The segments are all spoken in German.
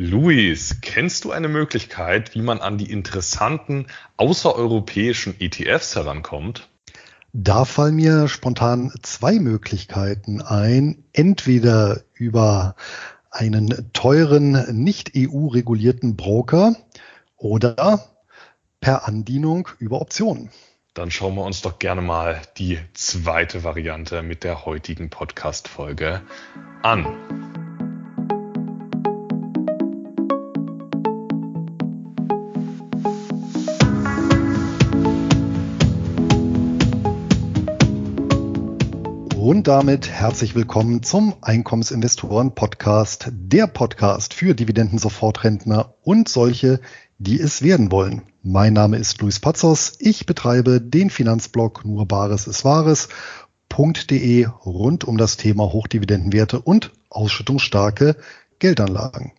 Luis, kennst du eine Möglichkeit, wie man an die interessanten außereuropäischen ETFs herankommt? Da fallen mir spontan zwei Möglichkeiten ein. Entweder über einen teuren, nicht EU-regulierten Broker oder per Andienung über Optionen. Dann schauen wir uns doch gerne mal die zweite Variante mit der heutigen Podcast-Folge an. Und damit herzlich willkommen zum Einkommensinvestoren Podcast, der Podcast für Dividenden-Sofortrentner und solche, die es werden wollen. Mein Name ist Luis Pazos. Ich betreibe den Finanzblog nur Bares ist Wahres.de rund um das Thema Hochdividendenwerte und ausschüttungsstarke Geldanlagen.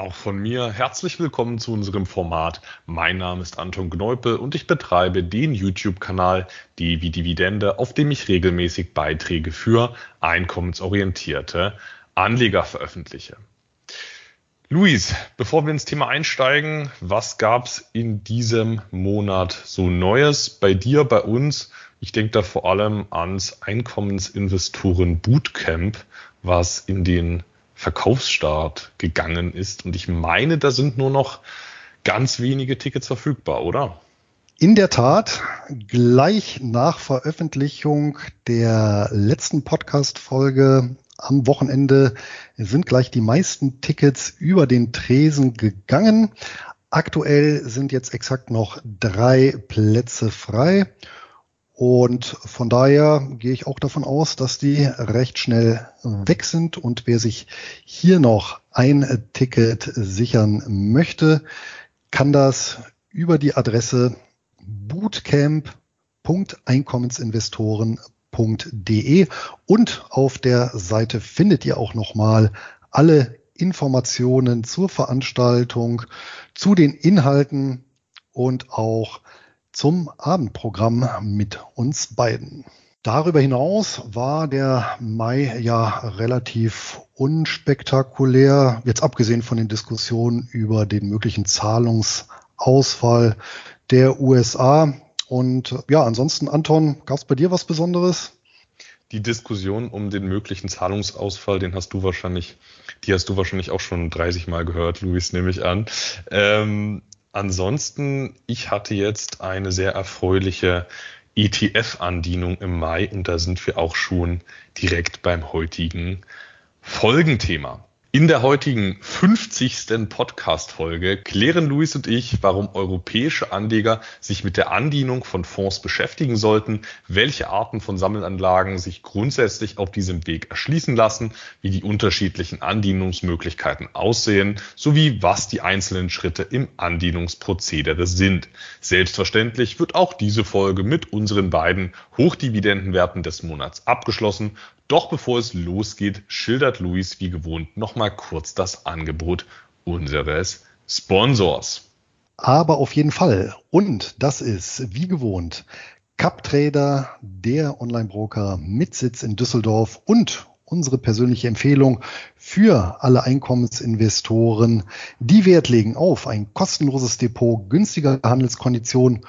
Auch von mir herzlich willkommen zu unserem Format. Mein Name ist Anton Gneupel und ich betreibe den YouTube-Kanal Devi Dividende, auf dem ich regelmäßig Beiträge für einkommensorientierte Anleger veröffentliche. Luis, bevor wir ins Thema einsteigen, was gab's in diesem Monat so Neues bei dir, bei uns? Ich denke da vor allem ans Einkommensinvestoren Bootcamp, was in den Verkaufsstart gegangen ist. Und ich meine, da sind nur noch ganz wenige Tickets verfügbar, oder? In der Tat, gleich nach Veröffentlichung der letzten Podcast-Folge am Wochenende sind gleich die meisten Tickets über den Tresen gegangen. Aktuell sind jetzt exakt noch drei Plätze frei. Und von daher gehe ich auch davon aus, dass die recht schnell weg sind. Und wer sich hier noch ein Ticket sichern möchte, kann das über die Adresse bootcamp.einkommensinvestoren.de und auf der Seite findet ihr auch nochmal alle Informationen zur Veranstaltung, zu den Inhalten und auch zum Abendprogramm mit uns beiden. Darüber hinaus war der Mai ja relativ unspektakulär, jetzt abgesehen von den Diskussionen über den möglichen Zahlungsausfall der USA. Und ja, ansonsten, Anton, gab es bei dir was Besonderes? Die Diskussion um den möglichen Zahlungsausfall, den hast du wahrscheinlich, die hast du wahrscheinlich auch schon 30 Mal gehört, Luis, nehme ich an. Ähm, Ansonsten, ich hatte jetzt eine sehr erfreuliche ETF-Andienung im Mai und da sind wir auch schon direkt beim heutigen Folgenthema. In der heutigen 50. Podcast-Folge klären Luis und ich, warum europäische Anleger sich mit der Andienung von Fonds beschäftigen sollten, welche Arten von Sammelanlagen sich grundsätzlich auf diesem Weg erschließen lassen, wie die unterschiedlichen Andienungsmöglichkeiten aussehen, sowie was die einzelnen Schritte im Andienungsprozedere sind. Selbstverständlich wird auch diese Folge mit unseren beiden Hochdividendenwerten des Monats abgeschlossen doch bevor es losgeht, schildert Luis wie gewohnt nochmal kurz das Angebot unseres Sponsors. Aber auf jeden Fall. Und das ist wie gewohnt CupTrader, der Online-Broker mit Sitz in Düsseldorf und unsere persönliche Empfehlung für alle Einkommensinvestoren, die Wert legen auf ein kostenloses Depot, günstige Handelskonditionen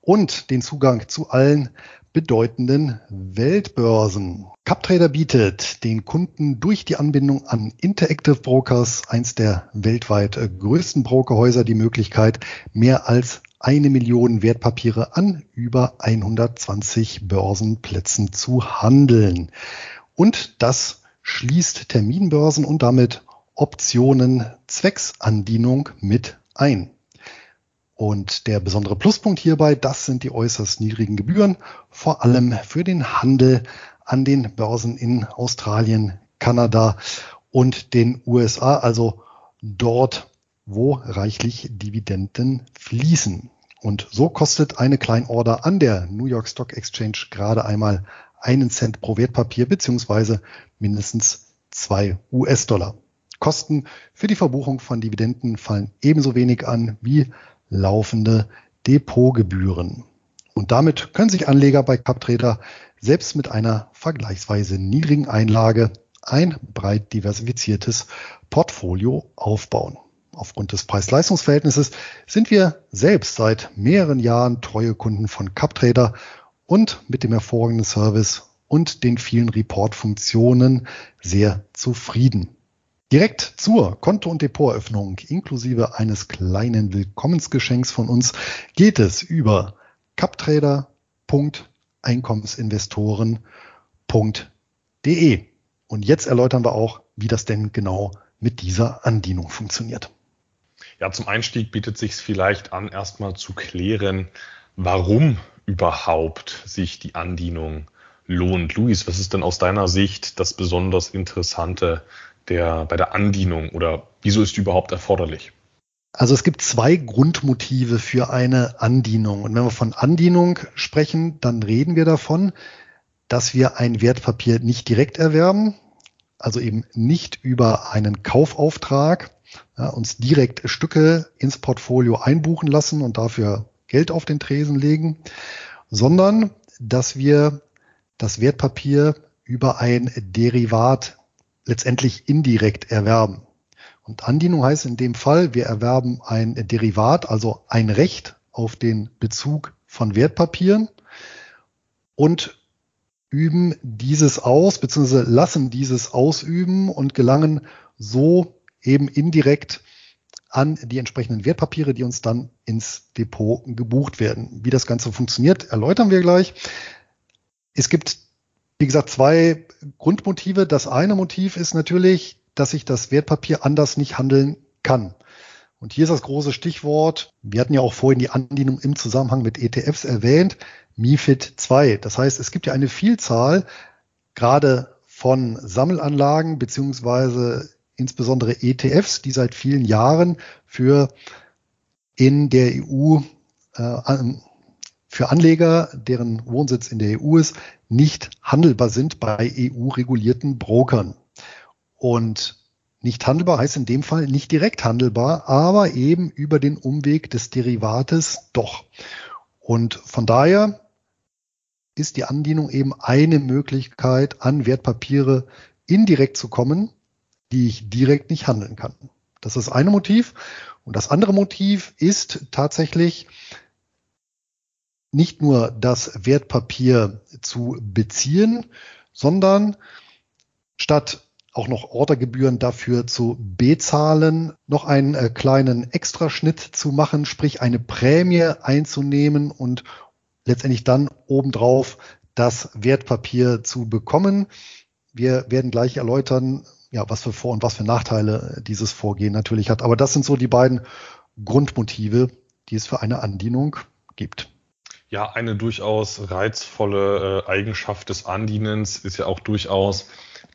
und den Zugang zu allen bedeutenden Weltbörsen. CupTrader bietet den Kunden durch die Anbindung an Interactive Brokers, eins der weltweit größten Brokerhäuser, die Möglichkeit, mehr als eine Million Wertpapiere an über 120 Börsenplätzen zu handeln. Und das schließt Terminbörsen und damit Optionen zwecks Andienung mit ein. Und der besondere Pluspunkt hierbei, das sind die äußerst niedrigen Gebühren, vor allem für den Handel an den Börsen in Australien, Kanada und den USA, also dort, wo reichlich Dividenden fließen. Und so kostet eine Kleinorder an der New York Stock Exchange gerade einmal einen Cent pro Wertpapier beziehungsweise mindestens zwei US-Dollar. Kosten für die Verbuchung von Dividenden fallen ebenso wenig an wie laufende Depotgebühren. Und damit können sich Anleger bei CapTrader selbst mit einer vergleichsweise niedrigen Einlage ein breit diversifiziertes Portfolio aufbauen. aufgrund des Preis-Leistungs-Verhältnisses sind wir selbst seit mehreren Jahren treue Kunden von CupTrader und mit dem hervorragenden Service und den vielen Report-Funktionen sehr zufrieden. Direkt zur Konto- und Depoteröffnung inklusive eines kleinen Willkommensgeschenks von uns geht es über captrader.einkommensinvestoren.de. Und jetzt erläutern wir auch, wie das denn genau mit dieser Andienung funktioniert. Ja, zum Einstieg bietet sich vielleicht an, erstmal zu klären, warum überhaupt sich die Andienung lohnt. Luis, was ist denn aus deiner Sicht das besonders Interessante der, bei der Andienung oder wieso ist die überhaupt erforderlich? Also es gibt zwei Grundmotive für eine Andienung. Und wenn wir von Andienung sprechen, dann reden wir davon, dass wir ein Wertpapier nicht direkt erwerben, also eben nicht über einen Kaufauftrag ja, uns direkt Stücke ins Portfolio einbuchen lassen und dafür Geld auf den Tresen legen, sondern dass wir das Wertpapier über ein Derivat letztendlich indirekt erwerben. Und Andienung heißt in dem Fall, wir erwerben ein Derivat, also ein Recht auf den Bezug von Wertpapieren und üben dieses aus, beziehungsweise lassen dieses ausüben und gelangen so eben indirekt an die entsprechenden Wertpapiere, die uns dann ins Depot gebucht werden. Wie das Ganze funktioniert, erläutern wir gleich. Es gibt wie gesagt, zwei Grundmotive. Das eine Motiv ist natürlich, dass ich das Wertpapier anders nicht handeln kann. Und hier ist das große Stichwort. Wir hatten ja auch vorhin die Andienung im Zusammenhang mit ETFs erwähnt. MIFID 2. Das heißt, es gibt ja eine Vielzahl gerade von Sammelanlagen beziehungsweise insbesondere ETFs, die seit vielen Jahren für in der EU äh, für Anleger, deren Wohnsitz in der EU ist, nicht handelbar sind bei EU-regulierten Brokern. Und nicht handelbar heißt in dem Fall nicht direkt handelbar, aber eben über den Umweg des Derivates doch. Und von daher ist die Andienung eben eine Möglichkeit, an Wertpapiere indirekt zu kommen, die ich direkt nicht handeln kann. Das ist das eine Motiv. Und das andere Motiv ist tatsächlich, nicht nur das Wertpapier zu beziehen, sondern statt auch noch Ordergebühren dafür zu bezahlen, noch einen äh, kleinen Extraschnitt zu machen, sprich eine Prämie einzunehmen und letztendlich dann obendrauf das Wertpapier zu bekommen. Wir werden gleich erläutern, ja, was für Vor- und was für Nachteile dieses Vorgehen natürlich hat. Aber das sind so die beiden Grundmotive, die es für eine Andienung gibt. Ja, eine durchaus reizvolle äh, Eigenschaft des Andienens ist ja auch durchaus,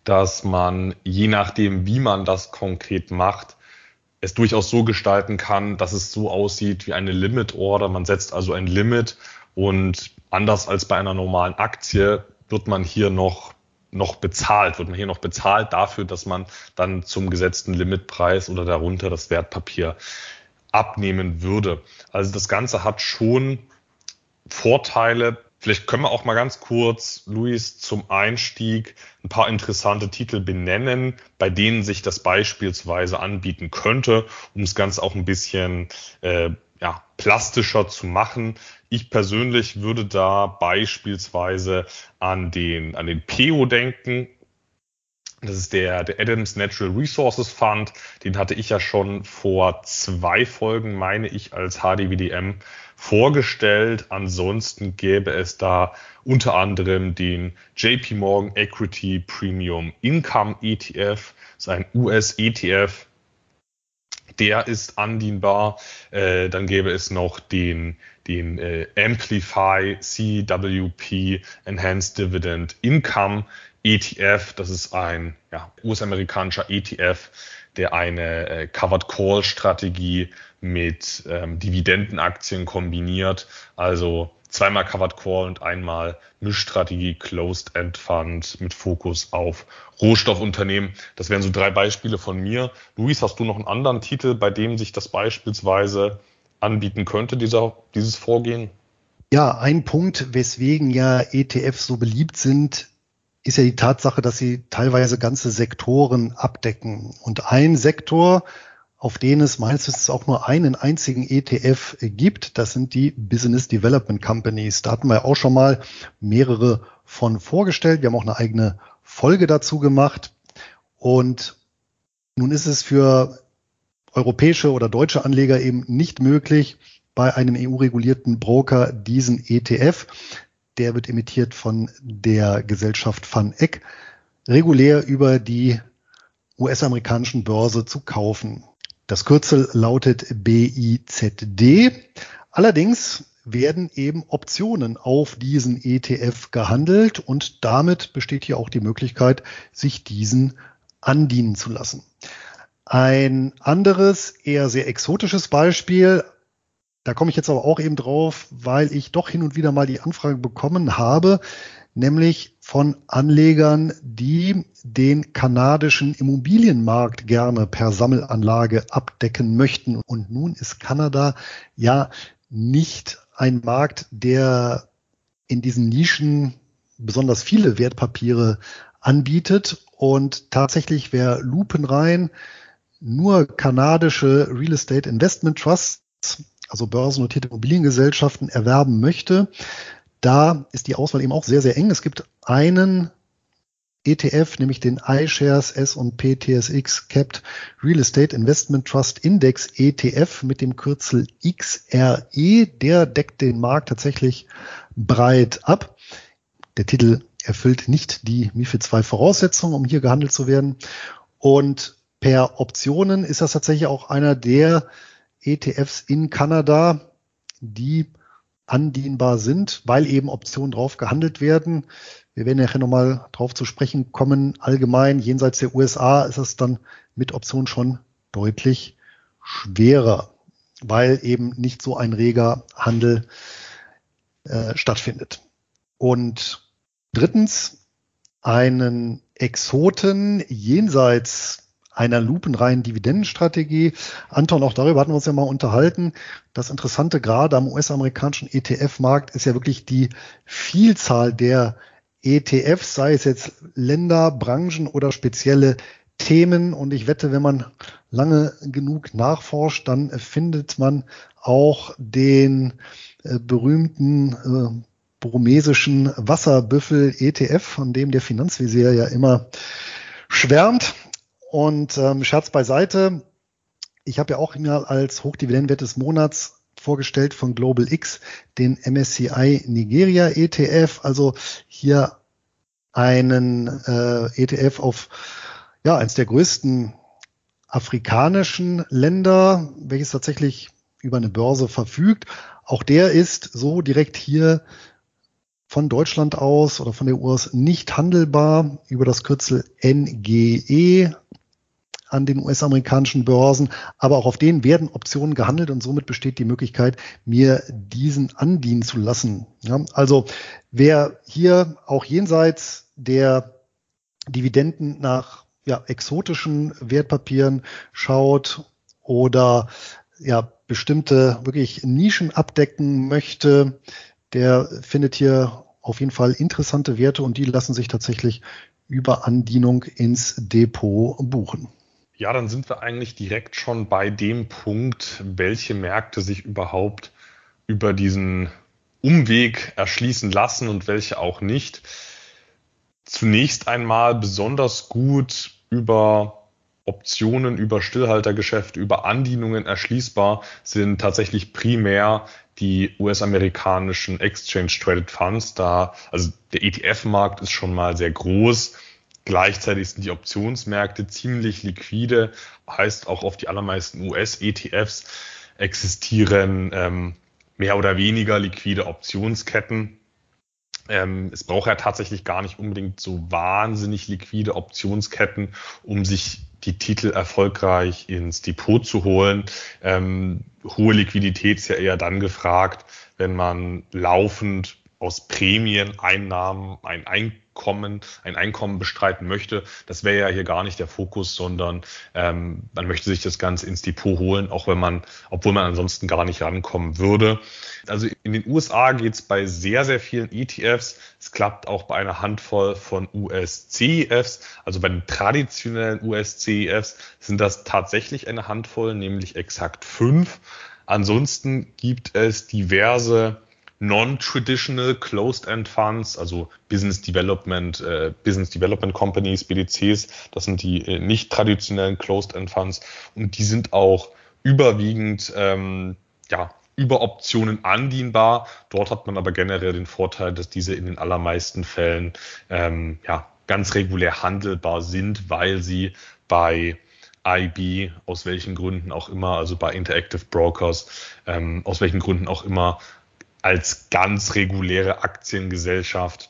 dass man, je nachdem, wie man das konkret macht, es durchaus so gestalten kann, dass es so aussieht wie eine Limit Order. Man setzt also ein Limit und anders als bei einer normalen Aktie wird man hier noch noch bezahlt, wird man hier noch bezahlt dafür, dass man dann zum gesetzten Limitpreis oder darunter das Wertpapier abnehmen würde. Also das Ganze hat schon Vorteile. Vielleicht können wir auch mal ganz kurz, Luis, zum Einstieg ein paar interessante Titel benennen, bei denen sich das beispielsweise anbieten könnte, um das Ganze auch ein bisschen äh, ja, plastischer zu machen. Ich persönlich würde da beispielsweise an den, an den PEO denken. Das ist der, der Adams Natural Resources Fund. Den hatte ich ja schon vor zwei Folgen, meine ich, als HDWDM vorgestellt. Ansonsten gäbe es da unter anderem den JP Morgan Equity Premium Income ETF. Das ist ein US-ETF. Der ist andienbar. Äh, dann gäbe es noch den, den äh, Amplify CWP Enhanced Dividend Income ETF. Das ist ein ja, US-amerikanischer ETF, der eine äh, Covered Call Strategie mit ähm, Dividendenaktien kombiniert. Also zweimal Covered Call und einmal Mischstrategie Closed End Fund mit Fokus auf Rohstoffunternehmen. Das wären so drei Beispiele von mir. Luis, hast du noch einen anderen Titel, bei dem sich das beispielsweise anbieten könnte, dieser, dieses Vorgehen? Ja, ein Punkt, weswegen ja ETFs so beliebt sind, ist ja die Tatsache, dass sie teilweise ganze Sektoren abdecken. Und ein Sektor, auf denen es meines Wissens auch nur einen einzigen ETF gibt. Das sind die Business Development Companies. Da hatten wir auch schon mal mehrere von vorgestellt. Wir haben auch eine eigene Folge dazu gemacht. Und nun ist es für europäische oder deutsche Anleger eben nicht möglich, bei einem EU-regulierten Broker diesen ETF, der wird emittiert von der Gesellschaft Van Eck, regulär über die US-amerikanischen Börse zu kaufen. Das Kürzel lautet BIZD. Allerdings werden eben Optionen auf diesen ETF gehandelt und damit besteht hier auch die Möglichkeit, sich diesen andienen zu lassen. Ein anderes, eher sehr exotisches Beispiel, da komme ich jetzt aber auch eben drauf, weil ich doch hin und wieder mal die Anfrage bekommen habe, nämlich von Anlegern, die den kanadischen Immobilienmarkt gerne per Sammelanlage abdecken möchten. Und nun ist Kanada ja nicht ein Markt, der in diesen Nischen besonders viele Wertpapiere anbietet. Und tatsächlich, wer lupenrein nur kanadische Real Estate Investment Trusts, also börsennotierte Immobiliengesellschaften, erwerben möchte, da ist die Auswahl eben auch sehr, sehr eng. Es gibt einen ETF, nämlich den iShares S&P TSX Capped Real Estate Investment Trust Index ETF mit dem Kürzel XRE. Der deckt den Markt tatsächlich breit ab. Der Titel erfüllt nicht die MIFID 2 Voraussetzungen, um hier gehandelt zu werden. Und per Optionen ist das tatsächlich auch einer der ETFs in Kanada, die andienbar sind, weil eben Optionen drauf gehandelt werden. Wir werden nachher nochmal drauf zu sprechen kommen. Allgemein, jenseits der USA ist es dann mit Optionen schon deutlich schwerer, weil eben nicht so ein reger Handel äh, stattfindet. Und drittens, einen Exoten jenseits einer lupenreinen Dividendenstrategie. Anton, auch darüber hatten wir uns ja mal unterhalten. Das Interessante gerade am US-amerikanischen ETF-Markt ist ja wirklich die Vielzahl der ETFs, sei es jetzt Länder, Branchen oder spezielle Themen. Und ich wette, wenn man lange genug nachforscht, dann findet man auch den äh, berühmten äh, burmesischen Wasserbüffel ETF, von dem der Finanzvisier ja immer schwärmt. Und ähm, Scherz beiseite, ich habe ja auch mir als Hochdividendenwert des Monats vorgestellt von Global X den MSCI Nigeria ETF, also hier einen äh, ETF auf ja eins der größten afrikanischen Länder, welches tatsächlich über eine Börse verfügt. Auch der ist so direkt hier von Deutschland aus oder von der US nicht handelbar über das Kürzel NGE an den US-amerikanischen Börsen, aber auch auf denen werden Optionen gehandelt und somit besteht die Möglichkeit, mir diesen andienen zu lassen. Ja, also wer hier auch jenseits der Dividenden nach ja, exotischen Wertpapieren schaut oder ja, bestimmte wirklich Nischen abdecken möchte, der findet hier auf jeden Fall interessante Werte und die lassen sich tatsächlich über Andienung ins Depot buchen. Ja, dann sind wir eigentlich direkt schon bei dem Punkt, welche Märkte sich überhaupt über diesen Umweg erschließen lassen und welche auch nicht. Zunächst einmal besonders gut über Optionen, über Stillhaltergeschäfte, über Andienungen erschließbar sind tatsächlich primär die US-amerikanischen Exchange Traded Funds. Da, also der ETF-Markt ist schon mal sehr groß Gleichzeitig sind die Optionsmärkte ziemlich liquide, heißt auch auf die allermeisten US-ETFs existieren ähm, mehr oder weniger liquide Optionsketten. Ähm, es braucht ja tatsächlich gar nicht unbedingt so wahnsinnig liquide Optionsketten, um sich die Titel erfolgreich ins Depot zu holen. Ähm, hohe Liquidität ist ja eher dann gefragt, wenn man laufend aus Prämieneinnahmen ein Einkommen, ein Einkommen bestreiten möchte. Das wäre ja hier gar nicht der Fokus, sondern ähm, man möchte sich das Ganze ins Depot holen, auch wenn man, obwohl man ansonsten gar nicht rankommen würde. Also in den USA geht es bei sehr, sehr vielen ETFs. Es klappt auch bei einer Handvoll von US-CEFs, also bei den traditionellen US-CEFs sind das tatsächlich eine Handvoll, nämlich exakt fünf. Ansonsten gibt es diverse Non-Traditional Closed-End Funds, also Business Development, äh, Business Development Companies, BDCs, das sind die äh, nicht traditionellen Closed-End Funds und die sind auch überwiegend ähm, ja, über Optionen andienbar. Dort hat man aber generell den Vorteil, dass diese in den allermeisten Fällen ähm, ja, ganz regulär handelbar sind, weil sie bei IB, aus welchen Gründen auch immer, also bei Interactive Brokers, ähm, aus welchen Gründen auch immer, als ganz reguläre Aktiengesellschaft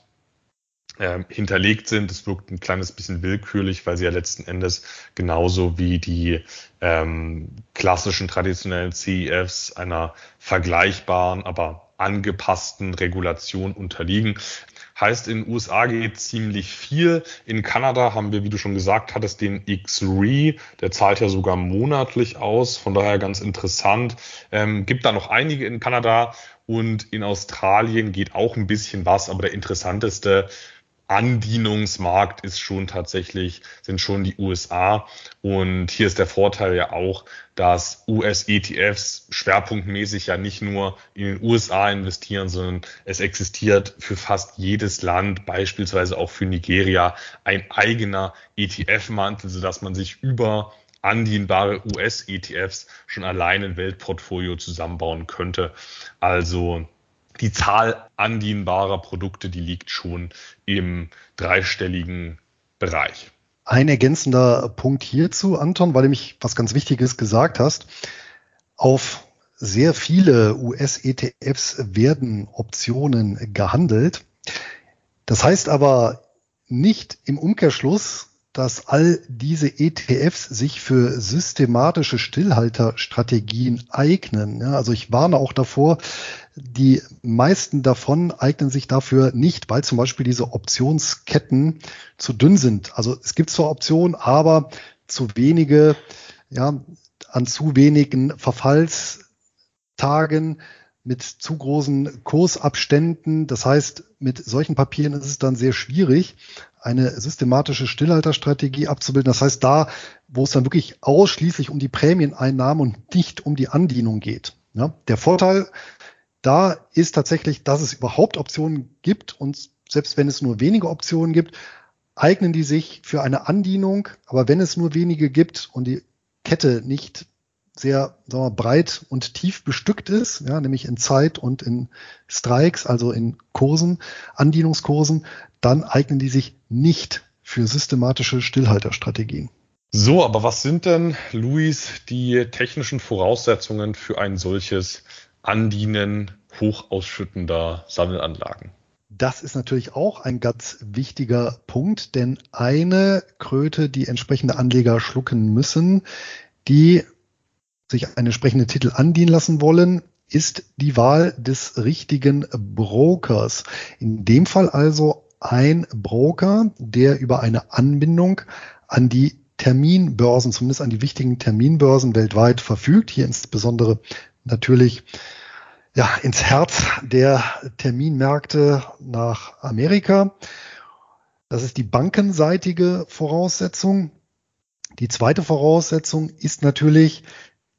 äh, hinterlegt sind. Es wirkt ein kleines bisschen willkürlich, weil sie ja letzten Endes genauso wie die ähm, klassischen traditionellen CEFs einer vergleichbaren, aber angepassten Regulation unterliegen. Heißt, in den USA geht ziemlich viel. In Kanada haben wir, wie du schon gesagt hattest, den X-Re. Der zahlt ja sogar monatlich aus. Von daher ganz interessant. Ähm, gibt da noch einige in Kanada und in Australien geht auch ein bisschen was. Aber der interessanteste Andienungsmarkt ist schon tatsächlich, sind schon die USA. Und hier ist der Vorteil ja auch, dass US-ETFs schwerpunktmäßig ja nicht nur in den USA investieren, sondern es existiert für fast jedes Land, beispielsweise auch für Nigeria, ein eigener ETF-Mantel, sodass man sich über andienbare US-ETFs schon allein ein Weltportfolio zusammenbauen könnte. Also die Zahl andienbarer Produkte, die liegt schon im dreistelligen Bereich. Ein ergänzender Punkt hierzu, Anton, weil du mich was ganz Wichtiges gesagt hast. Auf sehr viele US-ETFs werden Optionen gehandelt. Das heißt aber nicht im Umkehrschluss, dass all diese ETFs sich für systematische Stillhalterstrategien eignen. Ja, also ich warne auch davor, die meisten davon eignen sich dafür nicht, weil zum Beispiel diese Optionsketten zu dünn sind. Also es gibt zwar Optionen, aber zu wenige, ja, an zu wenigen Verfallstagen mit zu großen Kursabständen. Das heißt, mit solchen Papieren ist es dann sehr schwierig, eine systematische Stillhalterstrategie abzubilden. Das heißt, da, wo es dann wirklich ausschließlich um die Prämieneinnahmen und nicht um die Andienung geht. Ja, der Vorteil da ist tatsächlich, dass es überhaupt Optionen gibt und selbst wenn es nur wenige Optionen gibt, eignen die sich für eine Andienung. Aber wenn es nur wenige gibt und die Kette nicht sehr sagen wir, breit und tief bestückt ist, ja, nämlich in Zeit und in Strikes, also in Kursen, Andienungskursen, dann eignen die sich nicht für systematische Stillhalterstrategien. So, aber was sind denn, Luis, die technischen Voraussetzungen für ein solches Andienen hochausschüttender Sammelanlagen? Das ist natürlich auch ein ganz wichtiger Punkt, denn eine Kröte, die entsprechende Anleger schlucken müssen, die sich einen entsprechenden Titel andienen lassen wollen, ist die Wahl des richtigen Brokers. In dem Fall also ein Broker, der über eine Anbindung an die Terminbörsen, zumindest an die wichtigen Terminbörsen weltweit verfügt. Hier insbesondere natürlich ja, ins Herz der Terminmärkte nach Amerika. Das ist die bankenseitige Voraussetzung. Die zweite Voraussetzung ist natürlich,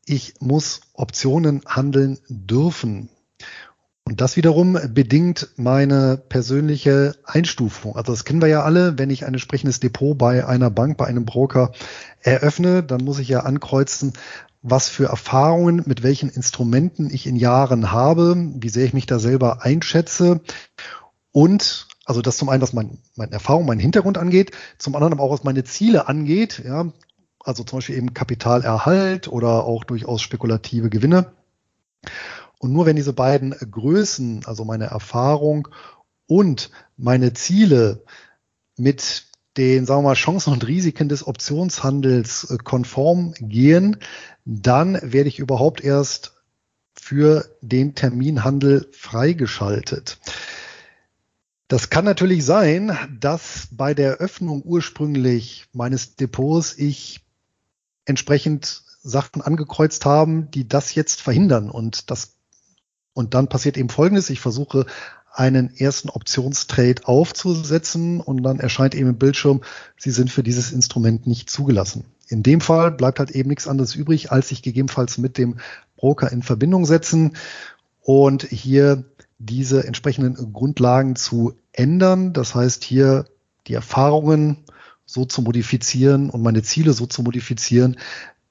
ich muss Optionen handeln dürfen. Und das wiederum bedingt meine persönliche Einstufung. Also das kennen wir ja alle, wenn ich ein entsprechendes Depot bei einer Bank, bei einem Broker eröffne, dann muss ich ja ankreuzen, was für Erfahrungen, mit welchen Instrumenten ich in Jahren habe, wie sehr ich mich da selber einschätze und also das zum einen, was mein, meine Erfahrung, meinen Hintergrund angeht, zum anderen aber auch, was meine Ziele angeht, ja, also zum Beispiel eben Kapitalerhalt oder auch durchaus spekulative Gewinne. Und nur wenn diese beiden Größen, also meine Erfahrung und meine Ziele mit den, sagen wir mal, Chancen und Risiken des Optionshandels äh, konform gehen, dann werde ich überhaupt erst für den Terminhandel freigeschaltet. Das kann natürlich sein, dass bei der Öffnung ursprünglich meines Depots ich entsprechend Sachen angekreuzt haben, die das jetzt verhindern. Und das, und dann passiert eben Folgendes. Ich versuche einen ersten Optionstrade aufzusetzen und dann erscheint eben im Bildschirm, Sie sind für dieses Instrument nicht zugelassen. In dem Fall bleibt halt eben nichts anderes übrig, als sich gegebenenfalls mit dem Broker in Verbindung setzen und hier diese entsprechenden Grundlagen zu ändern. Das heißt, hier die Erfahrungen so zu modifizieren und meine Ziele so zu modifizieren,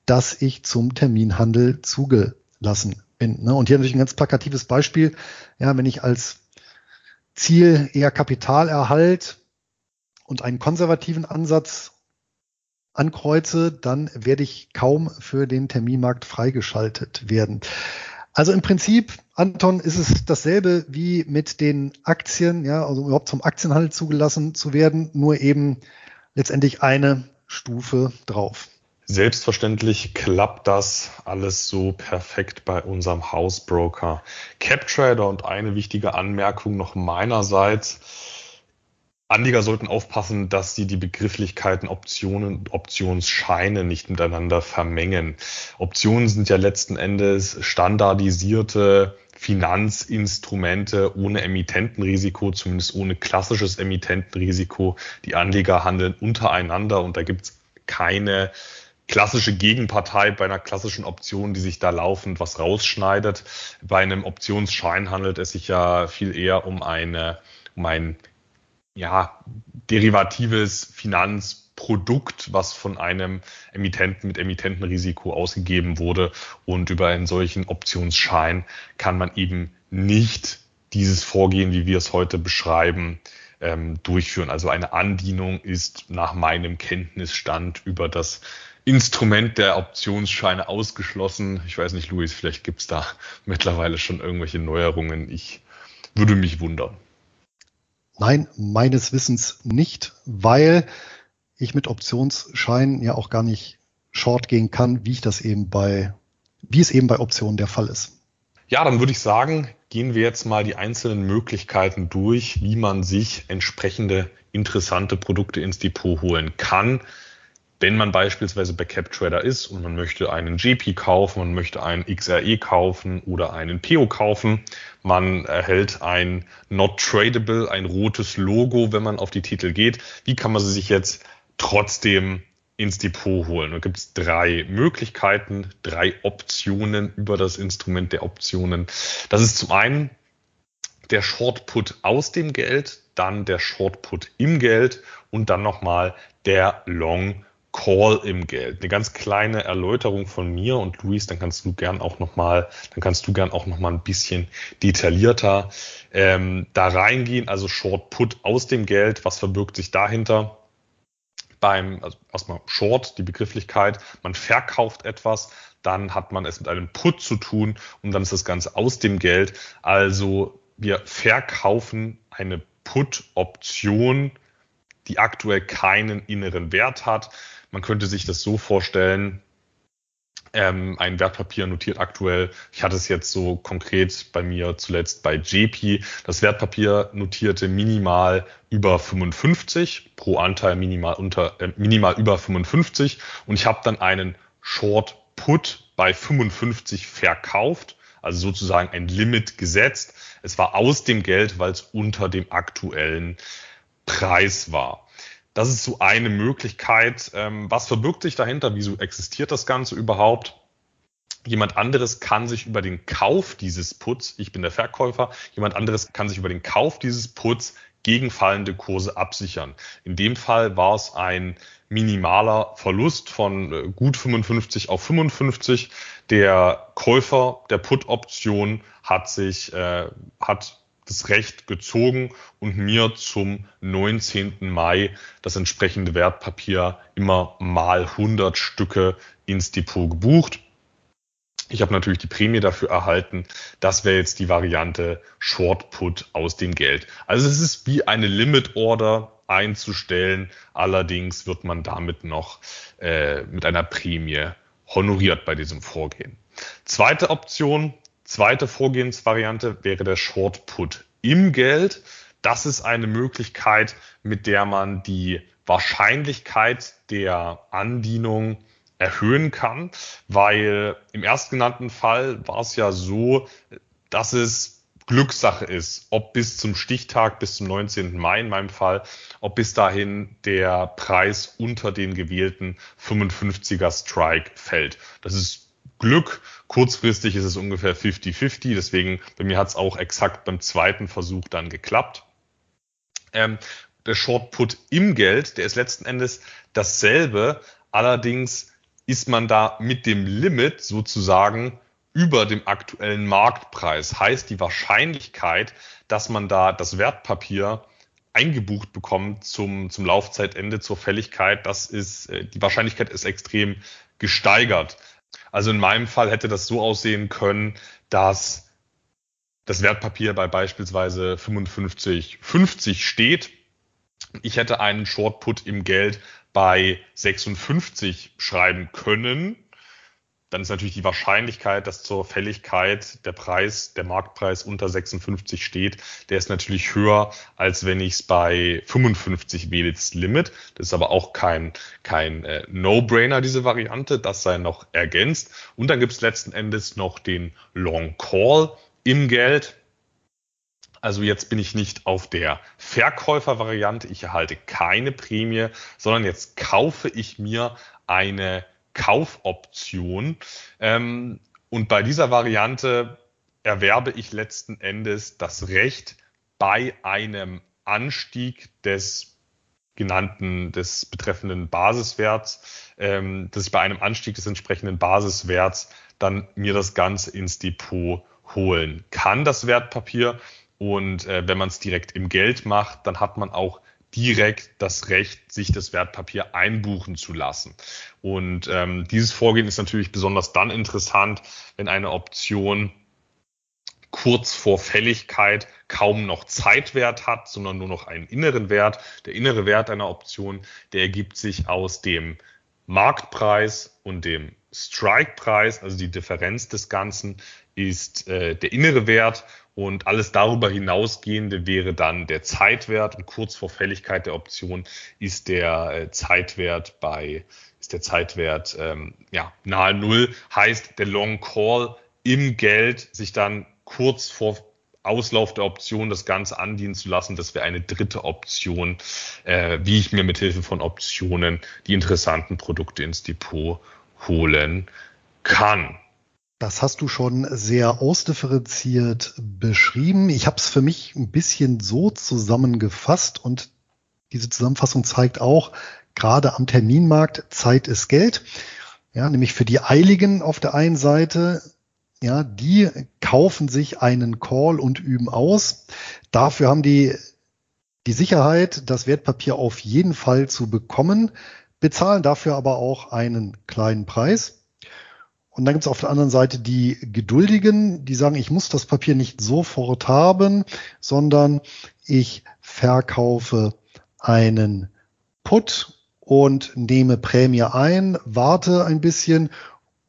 dass ich zum Terminhandel zugelassen bin. Ne? Und hier natürlich ein ganz plakatives Beispiel. Ja, wenn ich als Ziel eher Kapitalerhalt und einen konservativen Ansatz ankreuze, dann werde ich kaum für den Terminmarkt freigeschaltet werden. Also im Prinzip, Anton, ist es dasselbe wie mit den Aktien, ja, also überhaupt zum Aktienhandel zugelassen zu werden, nur eben letztendlich eine Stufe drauf. Selbstverständlich klappt das alles so perfekt bei unserem Hausbroker CapTrader und eine wichtige Anmerkung noch meinerseits. Anleger sollten aufpassen, dass sie die Begrifflichkeiten Optionen und Optionsscheine nicht miteinander vermengen. Optionen sind ja letzten Endes standardisierte Finanzinstrumente ohne Emittentenrisiko, zumindest ohne klassisches Emittentenrisiko. Die Anleger handeln untereinander und da gibt es keine klassische Gegenpartei bei einer klassischen Option, die sich da laufend was rausschneidet. Bei einem Optionsschein handelt es sich ja viel eher um eine um ein ja, derivatives Finanzprodukt, was von einem Emittenten mit Emittentenrisiko ausgegeben wurde. Und über einen solchen Optionsschein kann man eben nicht dieses Vorgehen, wie wir es heute beschreiben, ähm, durchführen. Also eine Andienung ist nach meinem Kenntnisstand über das Instrument der Optionsscheine ausgeschlossen. Ich weiß nicht, Luis, vielleicht gibt es da mittlerweile schon irgendwelche Neuerungen. Ich würde mich wundern. Nein, meines Wissens nicht, weil ich mit Optionsscheinen ja auch gar nicht short gehen kann, wie ich das eben bei, wie es eben bei Optionen der Fall ist. Ja, dann würde ich sagen, gehen wir jetzt mal die einzelnen Möglichkeiten durch, wie man sich entsprechende interessante Produkte ins Depot holen kann. Wenn man beispielsweise bei CapTrader ist und man möchte einen GP kaufen, man möchte einen XRE kaufen oder einen PO kaufen, man erhält ein Not Tradable, ein rotes Logo, wenn man auf die Titel geht. Wie kann man sie sich jetzt trotzdem ins Depot holen? Da gibt es drei Möglichkeiten, drei Optionen über das Instrument der Optionen. Das ist zum einen der Shortput aus dem Geld, dann der Shortput im Geld und dann nochmal der Long Call im Geld. Eine ganz kleine Erläuterung von mir und Luis, dann kannst du gern auch noch mal, dann kannst du gern auch noch mal ein bisschen detaillierter ähm, da reingehen. Also Short Put aus dem Geld, was verbirgt sich dahinter? Beim also erstmal Short, die Begrifflichkeit, man verkauft etwas, dann hat man es mit einem Put zu tun und dann ist das Ganze aus dem Geld. Also wir verkaufen eine Put-Option, die aktuell keinen inneren Wert hat. Man könnte sich das so vorstellen, ähm, ein Wertpapier notiert aktuell, ich hatte es jetzt so konkret bei mir zuletzt bei JP, das Wertpapier notierte minimal über 55, pro Anteil minimal unter, äh, minimal über 55 und ich habe dann einen Short Put bei 55 verkauft, also sozusagen ein Limit gesetzt. Es war aus dem Geld, weil es unter dem aktuellen Preis war. Das ist so eine Möglichkeit. Ähm, was verbirgt sich dahinter? Wieso existiert das Ganze überhaupt? Jemand anderes kann sich über den Kauf dieses Puts, ich bin der Verkäufer, jemand anderes kann sich über den Kauf dieses Puts gegen fallende Kurse absichern. In dem Fall war es ein minimaler Verlust von äh, gut 55 auf 55. Der Käufer der Put-Option hat sich, äh, hat das Recht gezogen und mir zum 19. Mai das entsprechende Wertpapier immer mal 100 Stücke ins Depot gebucht. Ich habe natürlich die Prämie dafür erhalten. Das wäre jetzt die Variante Short Put aus dem Geld. Also es ist wie eine Limit Order einzustellen. Allerdings wird man damit noch äh, mit einer Prämie honoriert bei diesem Vorgehen. Zweite Option, Zweite Vorgehensvariante wäre der Short Put im Geld. Das ist eine Möglichkeit, mit der man die Wahrscheinlichkeit der Andienung erhöhen kann, weil im erstgenannten Fall war es ja so, dass es Glückssache ist, ob bis zum Stichtag, bis zum 19. Mai in meinem Fall, ob bis dahin der Preis unter den gewählten 55er Strike fällt. Das ist Glück. Kurzfristig ist es ungefähr 50-50. Deswegen, bei mir hat es auch exakt beim zweiten Versuch dann geklappt. Ähm, der Short Put im Geld, der ist letzten Endes dasselbe. Allerdings ist man da mit dem Limit sozusagen über dem aktuellen Marktpreis. Heißt die Wahrscheinlichkeit, dass man da das Wertpapier eingebucht bekommt zum, zum Laufzeitende, zur Fälligkeit, das ist, äh, die Wahrscheinlichkeit ist extrem gesteigert. Also in meinem Fall hätte das so aussehen können, dass das Wertpapier bei beispielsweise 55,50 steht. Ich hätte einen Shortput im Geld bei 56 schreiben können dann ist natürlich die Wahrscheinlichkeit, dass zur Fälligkeit der Preis, der Marktpreis unter 56 steht, der ist natürlich höher, als wenn ich es bei 55 wähle, das Limit. Das ist aber auch kein, kein äh, No-Brainer, diese Variante. Das sei noch ergänzt. Und dann gibt es letzten Endes noch den Long Call im Geld. Also jetzt bin ich nicht auf der Verkäufervariante. Ich erhalte keine Prämie, sondern jetzt kaufe ich mir eine Kaufoption. Ähm, und bei dieser Variante erwerbe ich letzten Endes das Recht, bei einem Anstieg des genannten, des betreffenden Basiswerts, ähm, dass ich bei einem Anstieg des entsprechenden Basiswerts dann mir das Ganze ins Depot holen kann, das Wertpapier. Und äh, wenn man es direkt im Geld macht, dann hat man auch direkt das Recht, sich das Wertpapier einbuchen zu lassen. Und ähm, dieses Vorgehen ist natürlich besonders dann interessant, wenn eine Option kurz vor Fälligkeit kaum noch Zeitwert hat, sondern nur noch einen inneren Wert. Der innere Wert einer Option, der ergibt sich aus dem Marktpreis und dem Strike-Preis, also die Differenz des Ganzen, ist äh, der innere Wert und alles darüber hinausgehende wäre dann der Zeitwert und kurz vor Fälligkeit der Option ist der äh, Zeitwert bei ist der Zeitwert ähm, ja nahe null heißt der Long Call im Geld sich dann kurz vor Auslauf der Option das Ganze andienen zu lassen. Das wäre eine dritte Option, äh, wie ich mir mit Hilfe von Optionen die interessanten Produkte ins Depot holen kann. Das hast du schon sehr ausdifferenziert beschrieben. Ich habe es für mich ein bisschen so zusammengefasst und diese Zusammenfassung zeigt auch, gerade am Terminmarkt, Zeit ist Geld. Ja, nämlich für die Eiligen auf der einen Seite, ja, die kaufen sich einen Call und üben aus. Dafür haben die die Sicherheit, das Wertpapier auf jeden Fall zu bekommen, bezahlen dafür aber auch einen kleinen Preis. Und dann gibt es auf der anderen Seite die Geduldigen, die sagen, ich muss das Papier nicht sofort haben, sondern ich verkaufe einen Put und nehme Prämie ein, warte ein bisschen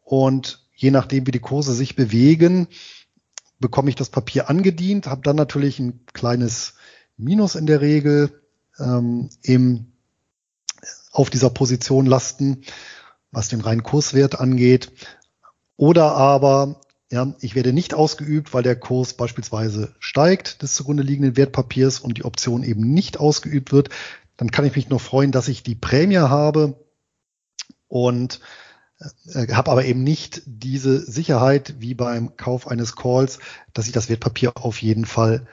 und je nachdem, wie die Kurse sich bewegen, bekomme ich das Papier angedient, habe dann natürlich ein kleines Minus in der Regel ähm, im, auf dieser Position lasten, was den reinen Kurswert angeht. Oder aber, ja, ich werde nicht ausgeübt, weil der Kurs beispielsweise steigt des zugrunde liegenden Wertpapiers und die Option eben nicht ausgeübt wird. Dann kann ich mich nur freuen, dass ich die Prämie habe und äh, habe aber eben nicht diese Sicherheit wie beim Kauf eines Calls, dass ich das Wertpapier auf jeden Fall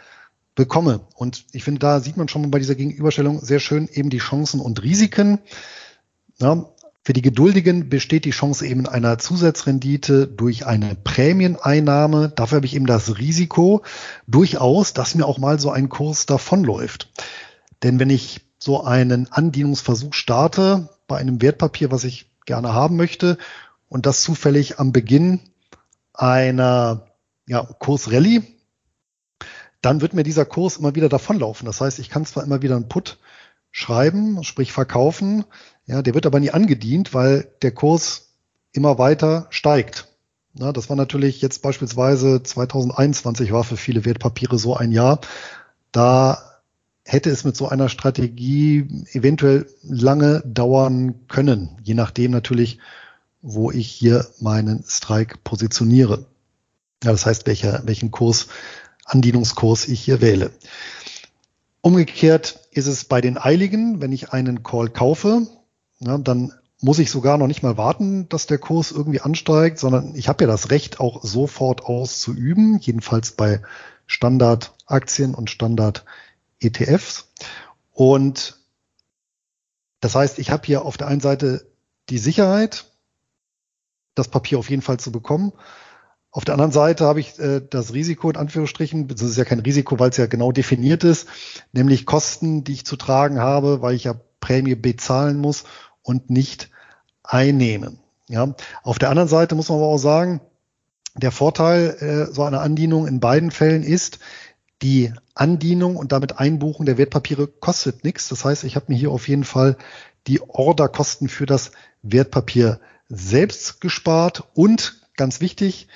bekomme. Und ich finde, da sieht man schon bei dieser Gegenüberstellung sehr schön eben die Chancen und Risiken. Ja, für die Geduldigen besteht die Chance eben einer Zusatzrendite durch eine Prämieneinnahme. Dafür habe ich eben das Risiko durchaus, dass mir auch mal so ein Kurs davonläuft. Denn wenn ich so einen Andienungsversuch starte bei einem Wertpapier, was ich gerne haben möchte und das zufällig am Beginn einer ja, Kursrallye, dann wird mir dieser Kurs immer wieder davonlaufen. Das heißt, ich kann zwar immer wieder einen Put schreiben, sprich verkaufen, ja, der wird aber nie angedient, weil der Kurs immer weiter steigt. Ja, das war natürlich jetzt beispielsweise 2021 war für viele Wertpapiere so ein Jahr. Da hätte es mit so einer Strategie eventuell lange dauern können, je nachdem natürlich, wo ich hier meinen Strike positioniere. Ja, das heißt, welcher, welchen Kurs, Andienungskurs ich hier wähle. Umgekehrt ist es bei den Eiligen, wenn ich einen Call kaufe, ja, dann muss ich sogar noch nicht mal warten, dass der Kurs irgendwie ansteigt, sondern ich habe ja das Recht, auch sofort auszuüben, jedenfalls bei Standardaktien und Standard-ETFs. Und das heißt, ich habe hier auf der einen Seite die Sicherheit, das Papier auf jeden Fall zu bekommen. Auf der anderen Seite habe ich äh, das Risiko in Anführungsstrichen, das ist ja kein Risiko, weil es ja genau definiert ist, nämlich Kosten, die ich zu tragen habe, weil ich ja Prämie bezahlen muss und nicht einnehmen. Ja, auf der anderen Seite muss man aber auch sagen, der Vorteil äh, so einer Andienung in beiden Fällen ist, die Andienung und damit Einbuchung der Wertpapiere kostet nichts. Das heißt, ich habe mir hier auf jeden Fall die Orderkosten für das Wertpapier selbst gespart und ganz wichtig,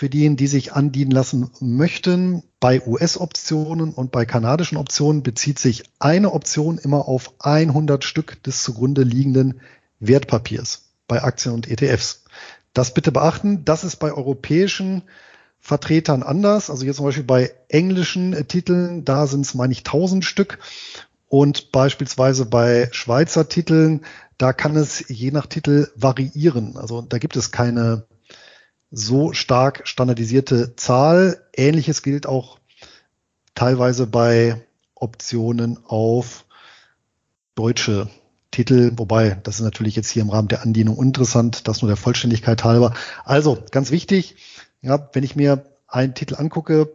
für diejenigen, die sich andienen lassen möchten, bei US-Optionen und bei kanadischen Optionen bezieht sich eine Option immer auf 100 Stück des zugrunde liegenden Wertpapiers bei Aktien und ETFs. Das bitte beachten. Das ist bei europäischen Vertretern anders. Also jetzt zum Beispiel bei englischen Titeln, da sind es, meine ich, 1000 Stück. Und beispielsweise bei Schweizer Titeln, da kann es je nach Titel variieren. Also da gibt es keine so stark standardisierte Zahl. Ähnliches gilt auch teilweise bei Optionen auf deutsche Titel, wobei das ist natürlich jetzt hier im Rahmen der Andienung interessant, das nur der Vollständigkeit halber. Also ganz wichtig, ja, wenn ich mir einen Titel angucke,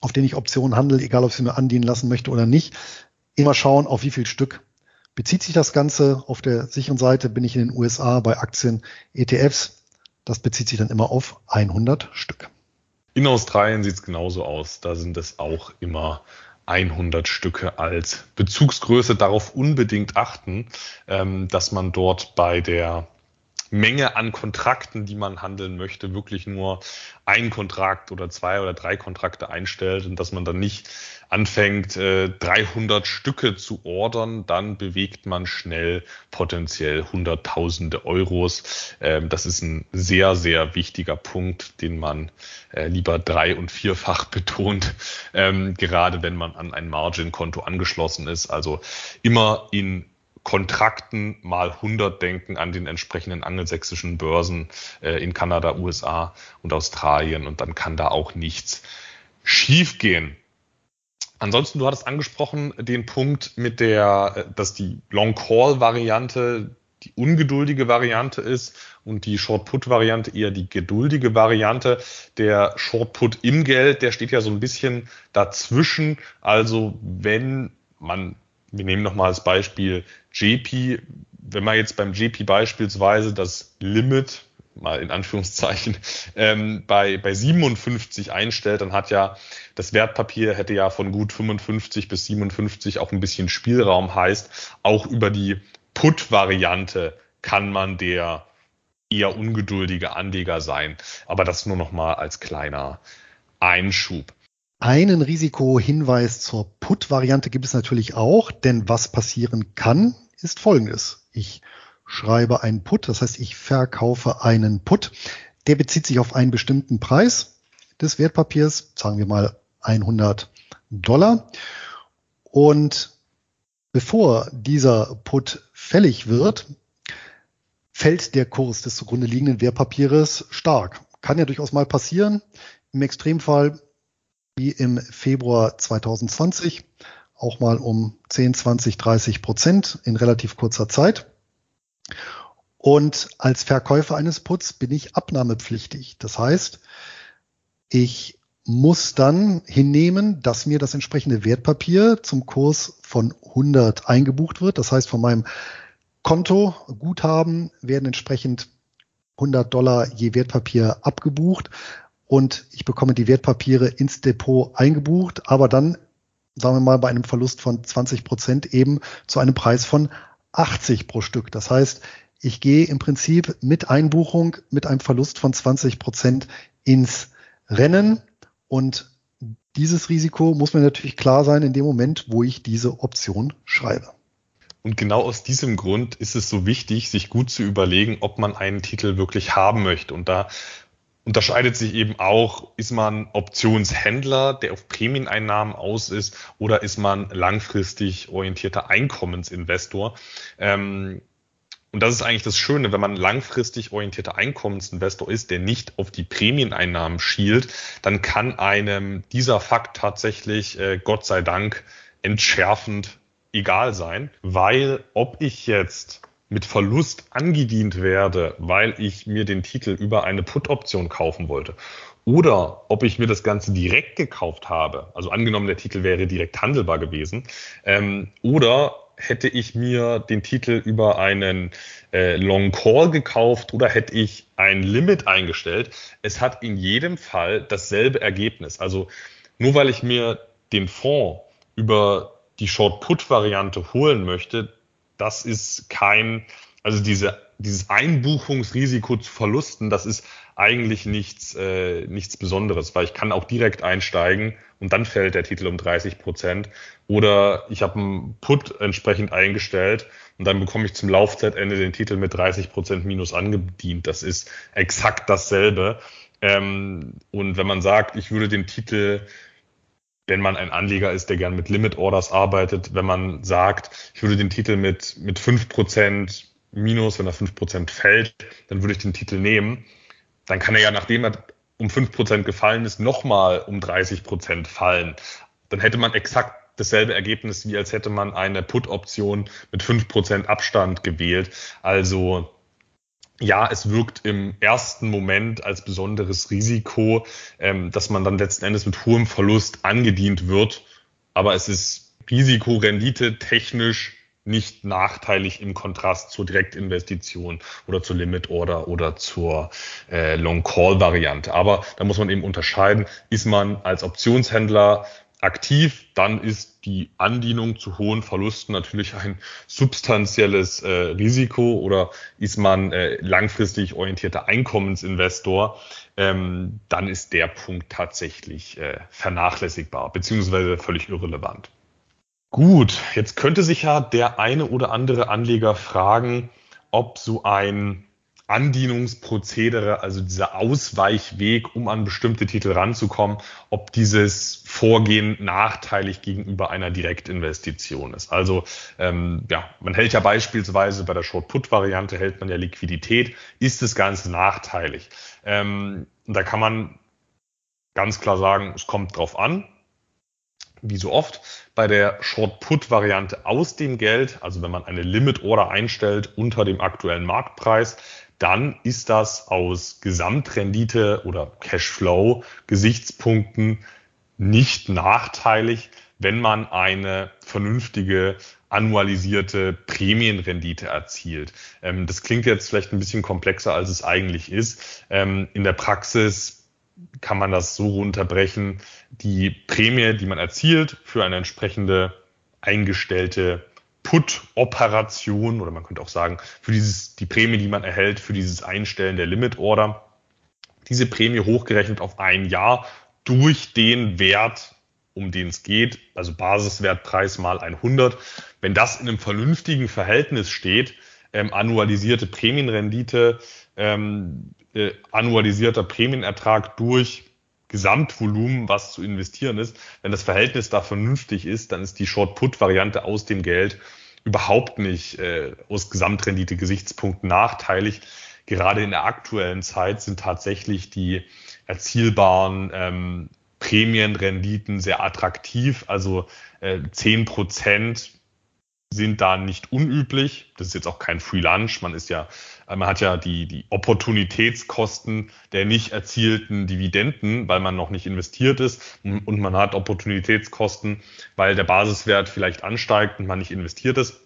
auf den ich Optionen handle, egal ob ich sie mir andienen lassen möchte oder nicht, immer schauen, auf wie viel Stück bezieht sich das Ganze. Auf der sicheren Seite bin ich in den USA bei Aktien, ETFs. Das bezieht sich dann immer auf 100 Stück. In Australien sieht es genauso aus. Da sind es auch immer 100 Stücke als Bezugsgröße. Darauf unbedingt achten, ähm, dass man dort bei der Menge an Kontrakten, die man handeln möchte, wirklich nur ein Kontrakt oder zwei oder drei Kontrakte einstellt und dass man dann nicht anfängt, 300 äh, Stücke zu ordern, dann bewegt man schnell potenziell Hunderttausende Euros. Ähm, das ist ein sehr, sehr wichtiger Punkt, den man äh, lieber drei- und vierfach betont, ähm, gerade wenn man an ein Margin-Konto angeschlossen ist. Also immer in Kontrakten mal 100 denken an den entsprechenden angelsächsischen Börsen äh, in Kanada, USA und Australien und dann kann da auch nichts schiefgehen. Ansonsten, du hattest angesprochen den Punkt mit der, äh, dass die Long Call Variante die ungeduldige Variante ist und die Short Put Variante eher die geduldige Variante. Der Short Put im Geld, der steht ja so ein bisschen dazwischen. Also wenn man wir nehmen nochmal als Beispiel JP. Wenn man jetzt beim JP beispielsweise das Limit mal in Anführungszeichen, ähm, bei, bei 57 einstellt, dann hat ja das Wertpapier hätte ja von gut 55 bis 57 auch ein bisschen Spielraum, heißt auch über die Put-Variante kann man der eher ungeduldige Anleger sein. Aber das nur noch mal als kleiner Einschub. Einen Risikohinweis zur Put-Variante gibt es natürlich auch, denn was passieren kann, ist folgendes. Ich schreibe einen Put, das heißt, ich verkaufe einen Put. Der bezieht sich auf einen bestimmten Preis des Wertpapiers, sagen wir mal 100 Dollar. Und bevor dieser Put fällig wird, fällt der Kurs des zugrunde liegenden Wertpapieres stark. Kann ja durchaus mal passieren. Im Extremfall wie im Februar 2020, auch mal um 10, 20, 30 Prozent in relativ kurzer Zeit. Und als Verkäufer eines Puts bin ich abnahmepflichtig. Das heißt, ich muss dann hinnehmen, dass mir das entsprechende Wertpapier zum Kurs von 100 eingebucht wird. Das heißt, von meinem Konto Guthaben werden entsprechend 100 Dollar je Wertpapier abgebucht und ich bekomme die Wertpapiere ins Depot eingebucht, aber dann, sagen wir mal, bei einem Verlust von 20 Prozent eben zu einem Preis von 80 pro Stück. Das heißt, ich gehe im Prinzip mit Einbuchung mit einem Verlust von 20 Prozent ins Rennen und dieses Risiko muss mir natürlich klar sein in dem Moment, wo ich diese Option schreibe. Und genau aus diesem Grund ist es so wichtig, sich gut zu überlegen, ob man einen Titel wirklich haben möchte. Und da unterscheidet sich eben auch, ist man Optionshändler, der auf Prämieneinnahmen aus ist, oder ist man langfristig orientierter Einkommensinvestor. Ähm, und das ist eigentlich das Schöne, wenn man langfristig orientierter Einkommensinvestor ist, der nicht auf die Prämieneinnahmen schielt, dann kann einem dieser Fakt tatsächlich, äh, Gott sei Dank, entschärfend egal sein, weil ob ich jetzt mit Verlust angedient werde, weil ich mir den Titel über eine Put-Option kaufen wollte, oder ob ich mir das Ganze direkt gekauft habe, also angenommen, der Titel wäre direkt handelbar gewesen, ähm, oder hätte ich mir den Titel über einen äh, Long Call gekauft oder hätte ich ein Limit eingestellt. Es hat in jedem Fall dasselbe Ergebnis. Also nur weil ich mir den Fonds über die Short-Put-Variante holen möchte, das ist kein, also diese, dieses Einbuchungsrisiko zu Verlusten, das ist eigentlich nichts, äh, nichts Besonderes, weil ich kann auch direkt einsteigen und dann fällt der Titel um 30 Prozent. Oder ich habe einen Put entsprechend eingestellt und dann bekomme ich zum Laufzeitende den Titel mit 30 Prozent minus angedient. Das ist exakt dasselbe. Ähm, und wenn man sagt, ich würde den Titel wenn man ein Anleger ist, der gern mit Limit Orders arbeitet, wenn man sagt, ich würde den Titel mit, mit fünf Prozent minus, wenn er fünf Prozent fällt, dann würde ich den Titel nehmen. Dann kann er ja, nachdem er um fünf Prozent gefallen ist, nochmal um 30 Prozent fallen. Dann hätte man exakt dasselbe Ergebnis, wie als hätte man eine Put-Option mit fünf Prozent Abstand gewählt. Also ja, es wirkt im ersten Moment als besonderes Risiko, ähm, dass man dann letzten Endes mit hohem Verlust angedient wird. Aber es ist Risikorendite technisch nicht nachteilig im Kontrast zur Direktinvestition oder zur Limit Order oder zur äh, Long Call Variante. Aber da muss man eben unterscheiden, ist man als Optionshändler aktiv, dann ist die Andienung zu hohen Verlusten natürlich ein substanzielles äh, Risiko oder ist man äh, langfristig orientierter Einkommensinvestor, ähm, dann ist der Punkt tatsächlich äh, vernachlässigbar beziehungsweise völlig irrelevant. Gut, jetzt könnte sich ja der eine oder andere Anleger fragen, ob so ein Andienungsprozedere, also dieser Ausweichweg, um an bestimmte Titel ranzukommen, ob dieses Vorgehen nachteilig gegenüber einer Direktinvestition ist. Also ähm, ja, man hält ja beispielsweise bei der Short-Put-Variante hält man ja Liquidität, ist das Ganze nachteilig. Ähm, da kann man ganz klar sagen, es kommt drauf an, wie so oft. Bei der Short-Put-Variante aus dem Geld, also wenn man eine Limit-Order einstellt unter dem aktuellen Marktpreis, dann ist das aus Gesamtrendite oder Cashflow Gesichtspunkten nicht nachteilig, wenn man eine vernünftige annualisierte Prämienrendite erzielt. Ähm, das klingt jetzt vielleicht ein bisschen komplexer, als es eigentlich ist. Ähm, in der Praxis kann man das so runterbrechen. Die Prämie, die man erzielt für eine entsprechende eingestellte Put-Operation oder man könnte auch sagen, für dieses, die Prämie, die man erhält für dieses Einstellen der Limit-Order, diese Prämie hochgerechnet auf ein Jahr durch den Wert, um den es geht, also Basiswertpreis mal 100. Wenn das in einem vernünftigen Verhältnis steht, ähm, annualisierte Prämienrendite, ähm, äh, annualisierter Prämienertrag durch Gesamtvolumen, was zu investieren ist. Wenn das Verhältnis da vernünftig ist, dann ist die Short-Put-Variante aus dem Geld überhaupt nicht äh, aus Gesamtrendite-Gesichtspunkten nachteilig. Gerade in der aktuellen Zeit sind tatsächlich die erzielbaren ähm, Prämienrenditen sehr attraktiv. Also äh, 10 Prozent sind da nicht unüblich. Das ist jetzt auch kein Free Lunch. Man ist ja, äh, man hat ja die, die Opportunitätskosten der nicht erzielten Dividenden, weil man noch nicht investiert ist. Und man hat Opportunitätskosten, weil der Basiswert vielleicht ansteigt und man nicht investiert ist.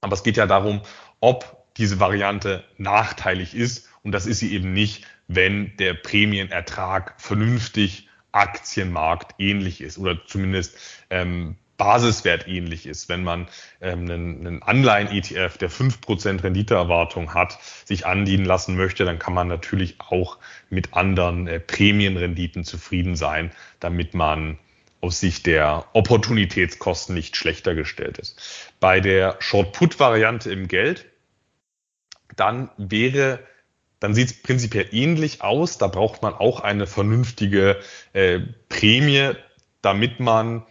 Aber es geht ja darum, ob diese Variante nachteilig ist. Und das ist sie eben nicht, wenn der Prämienertrag vernünftig Aktienmarkt ähnlich ist oder zumindest ähm, Basiswert ähnlich ist. Wenn man ähm, einen, einen Anleihen-ETF, der fünf Prozent Renditeerwartung hat, sich andienen lassen möchte, dann kann man natürlich auch mit anderen äh, Prämienrenditen zufrieden sein, damit man aus Sicht der Opportunitätskosten nicht schlechter gestellt ist. Bei der Short-Put-Variante im Geld, dann wäre dann sieht es prinzipiell ähnlich aus. Da braucht man auch eine vernünftige äh, Prämie, damit man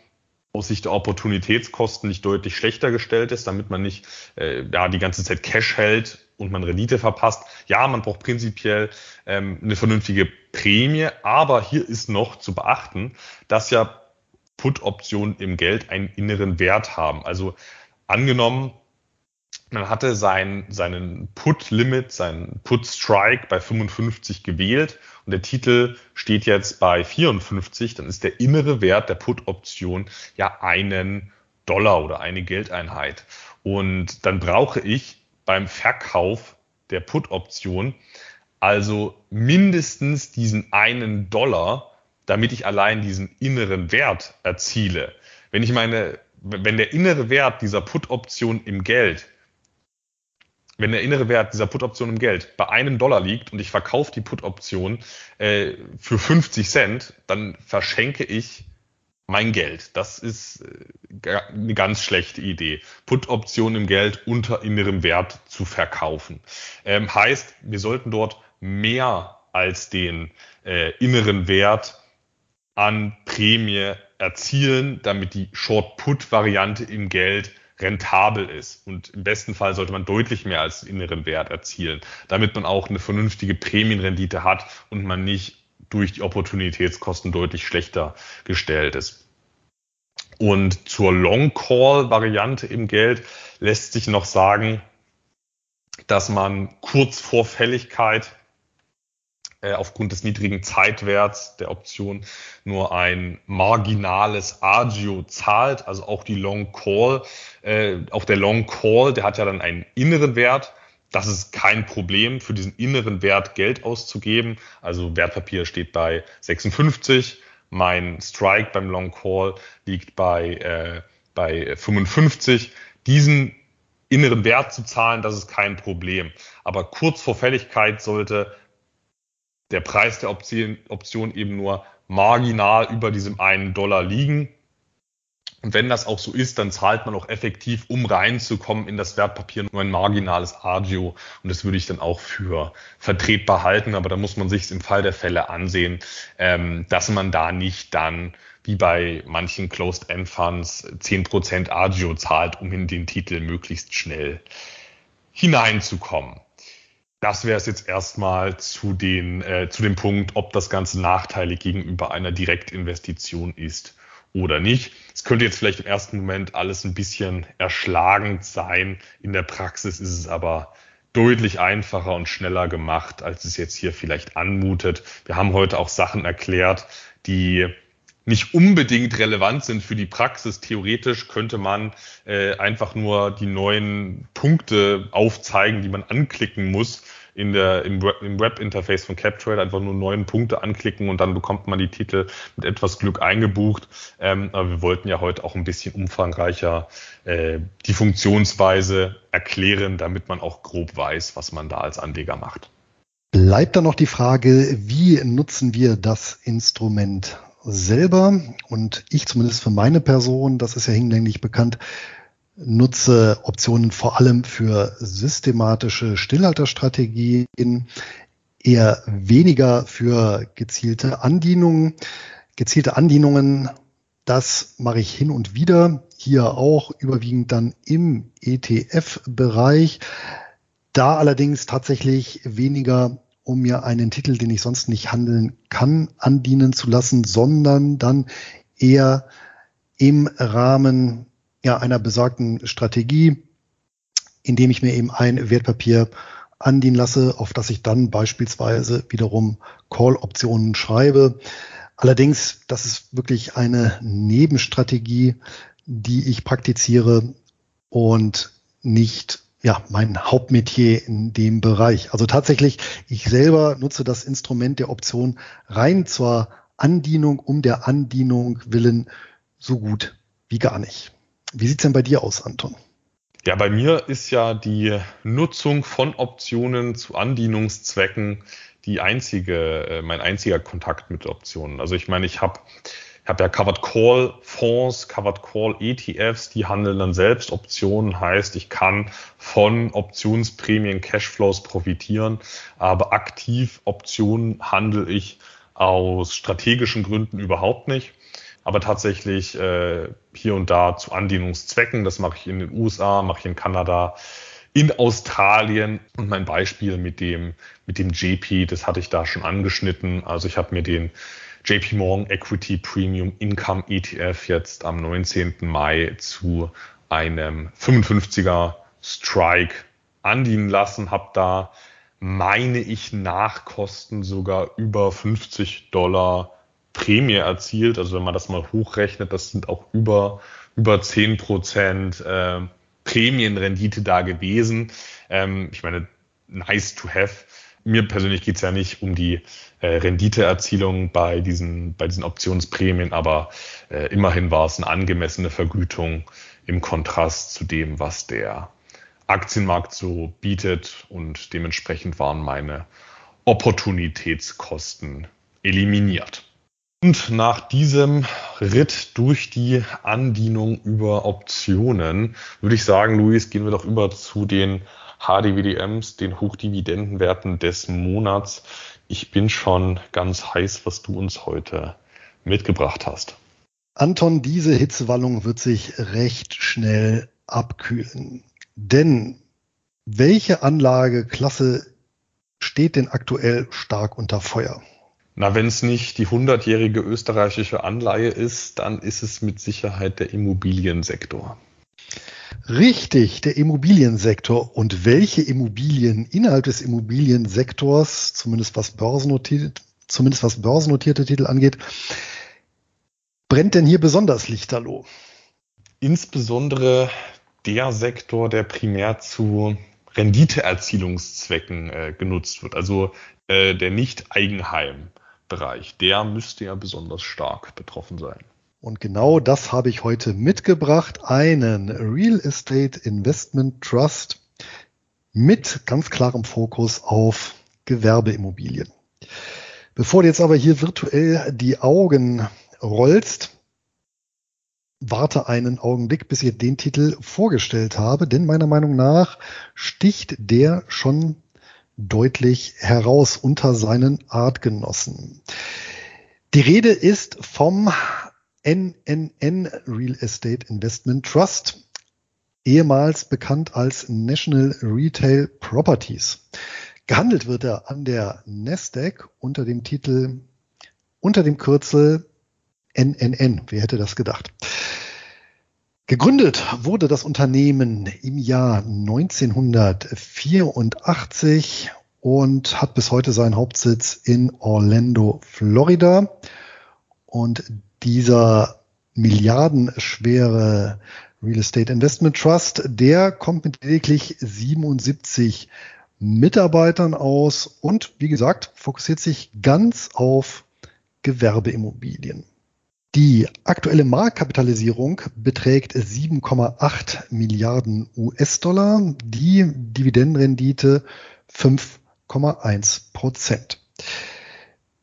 aus Sicht der Opportunitätskosten nicht deutlich schlechter gestellt ist, damit man nicht äh, ja, die ganze Zeit Cash hält und man Rendite verpasst. Ja, man braucht prinzipiell ähm, eine vernünftige Prämie, aber hier ist noch zu beachten, dass ja Put-Optionen im Geld einen inneren Wert haben. Also angenommen, man hatte sein, seinen Put-Limit, seinen Put-Strike bei 55 gewählt und der Titel steht jetzt bei 54, dann ist der innere Wert der Put-Option ja einen Dollar oder eine Geldeinheit. Und dann brauche ich beim Verkauf der Put-Option also mindestens diesen einen Dollar, damit ich allein diesen inneren Wert erziele. Wenn ich meine, wenn der innere Wert dieser Put-Option im Geld wenn der innere Wert dieser Put-Option im Geld bei einem Dollar liegt und ich verkaufe die Put-Option äh, für 50 Cent, dann verschenke ich mein Geld. Das ist äh, eine ganz schlechte Idee. Put-Option im Geld unter innerem Wert zu verkaufen. Ähm, heißt, wir sollten dort mehr als den äh, inneren Wert an Prämie erzielen, damit die Short-Put-Variante im Geld rentabel ist. Und im besten Fall sollte man deutlich mehr als inneren Wert erzielen, damit man auch eine vernünftige Prämienrendite hat und man nicht durch die Opportunitätskosten deutlich schlechter gestellt ist. Und zur Long Call Variante im Geld lässt sich noch sagen, dass man kurz vor Fälligkeit äh, aufgrund des niedrigen Zeitwerts der Option nur ein marginales Agio zahlt, also auch die Long Call. Äh, auch der Long Call, der hat ja dann einen inneren Wert. Das ist kein Problem, für diesen inneren Wert Geld auszugeben. Also Wertpapier steht bei 56. Mein Strike beim Long Call liegt bei, äh, bei 55. Diesen inneren Wert zu zahlen, das ist kein Problem. Aber kurz vor Fälligkeit sollte der Preis der Option, eben nur marginal über diesem einen Dollar liegen. Und wenn das auch so ist, dann zahlt man auch effektiv, um reinzukommen in das Wertpapier, nur ein marginales Agio. Und das würde ich dann auch für vertretbar halten. Aber da muss man sich im Fall der Fälle ansehen, ähm, dass man da nicht dann wie bei manchen Closed-End-Funds 10% Agio zahlt, um in den Titel möglichst schnell hineinzukommen das wäre es jetzt erstmal zu, den, äh, zu dem Punkt, ob das Ganze nachteilig gegenüber einer Direktinvestition ist oder nicht. Es könnte jetzt vielleicht im ersten Moment alles ein bisschen erschlagend sein. In der Praxis ist es aber deutlich einfacher und schneller gemacht, als es jetzt hier vielleicht anmutet. Wir haben heute auch Sachen erklärt, die nicht unbedingt relevant sind für die Praxis. Theoretisch könnte man äh, einfach nur die neuen Punkte aufzeigen, die man anklicken muss in der, im, im Webinterface von CapTrade einfach nur neun Punkte anklicken und dann bekommt man die Titel mit etwas Glück eingebucht. Ähm, aber wir wollten ja heute auch ein bisschen umfangreicher äh, die Funktionsweise erklären, damit man auch grob weiß, was man da als Anleger macht. Bleibt dann noch die Frage, wie nutzen wir das Instrument selber? Und ich zumindest für meine Person, das ist ja hinlänglich bekannt, nutze Optionen vor allem für systematische Stillhalterstrategien, eher weniger für gezielte Andienungen. Gezielte Andienungen, das mache ich hin und wieder, hier auch überwiegend dann im ETF-Bereich. Da allerdings tatsächlich weniger, um mir einen Titel, den ich sonst nicht handeln kann, andienen zu lassen, sondern dann eher im Rahmen ja, einer besagten Strategie, indem ich mir eben ein Wertpapier andienen lasse, auf das ich dann beispielsweise wiederum Call-Optionen schreibe. Allerdings, das ist wirklich eine Nebenstrategie, die ich praktiziere und nicht ja, mein Hauptmetier in dem Bereich. Also tatsächlich, ich selber nutze das Instrument der Option rein zur Andienung um der Andienung willen so gut wie gar nicht. Wie sieht's denn bei dir aus, Anton? Ja, bei mir ist ja die Nutzung von Optionen zu Andienungszwecken die einzige, äh, mein einziger Kontakt mit Optionen. Also ich meine, ich habe ich habe ja Covered Call Fonds, Covered Call ETFs, die handeln dann selbst Optionen, heißt, ich kann von Optionsprämien Cashflows profitieren, aber aktiv Optionen handle ich aus strategischen Gründen überhaupt nicht. Aber tatsächlich äh, hier und da zu Andienungszwecken, das mache ich in den USA, mache ich in Kanada, in Australien. Und mein Beispiel mit dem, mit dem JP, das hatte ich da schon angeschnitten. Also ich habe mir den JP Morgan Equity Premium Income ETF jetzt am 19. Mai zu einem 55er Strike andienen lassen, habe da, meine ich, nach Kosten sogar über 50 Dollar Prämie erzielt. Also wenn man das mal hochrechnet, das sind auch über, über 10 Prozent äh, Prämienrendite da gewesen. Ähm, ich meine, nice to have mir persönlich geht's ja nicht um die äh, Renditeerzielung bei diesen, bei diesen Optionsprämien, aber äh, immerhin war es eine angemessene Vergütung im Kontrast zu dem, was der Aktienmarkt so bietet und dementsprechend waren meine Opportunitätskosten eliminiert. Und nach diesem Ritt durch die Andienung über Optionen würde ich sagen, Luis, gehen wir doch über zu den HDWDMs, den Hochdividendenwerten des Monats. Ich bin schon ganz heiß, was du uns heute mitgebracht hast. Anton, diese Hitzewallung wird sich recht schnell abkühlen. Denn welche Anlageklasse steht denn aktuell stark unter Feuer? Na, wenn es nicht die hundertjährige österreichische Anleihe ist, dann ist es mit Sicherheit der Immobiliensektor. Richtig, der Immobiliensektor. Und welche Immobilien innerhalb des Immobiliensektors, zumindest was börsennotiert, zumindest was börsennotierte Titel angeht, brennt denn hier besonders lichterloh? Insbesondere der Sektor, der primär zu Renditeerzielungszwecken äh, genutzt wird, also äh, der Nicht-Eigenheim-Bereich, der müsste ja besonders stark betroffen sein. Und genau das habe ich heute mitgebracht. Einen Real Estate Investment Trust mit ganz klarem Fokus auf Gewerbeimmobilien. Bevor du jetzt aber hier virtuell die Augen rollst, warte einen Augenblick, bis ich den Titel vorgestellt habe, denn meiner Meinung nach sticht der schon deutlich heraus unter seinen Artgenossen. Die Rede ist vom NNN Real Estate Investment Trust, ehemals bekannt als National Retail Properties. Gehandelt wird er an der Nasdaq unter dem Titel, unter dem Kürzel NNN. Wer hätte das gedacht? Gegründet wurde das Unternehmen im Jahr 1984 und hat bis heute seinen Hauptsitz in Orlando, Florida. Und dieser milliardenschwere Real Estate Investment Trust, der kommt mit lediglich 77 Mitarbeitern aus und wie gesagt, fokussiert sich ganz auf Gewerbeimmobilien. Die aktuelle Marktkapitalisierung beträgt 7,8 Milliarden US-Dollar, die Dividendenrendite 5,1 Prozent.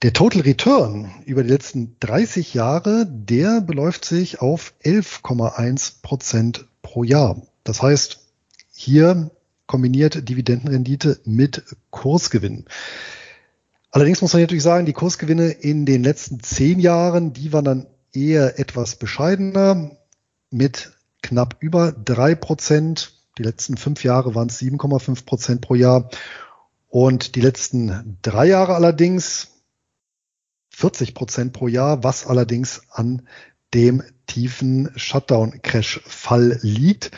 Der Total Return über die letzten 30 Jahre, der beläuft sich auf 11,1 Prozent pro Jahr. Das heißt, hier kombiniert Dividendenrendite mit Kursgewinn. Allerdings muss man natürlich sagen, die Kursgewinne in den letzten zehn Jahren, die waren dann eher etwas bescheidener mit knapp über drei Prozent. Die letzten fünf Jahre waren es 7,5 Prozent pro Jahr. Und die letzten drei Jahre allerdings 40 Prozent pro Jahr, was allerdings an dem tiefen Shutdown-Crash-Fall liegt.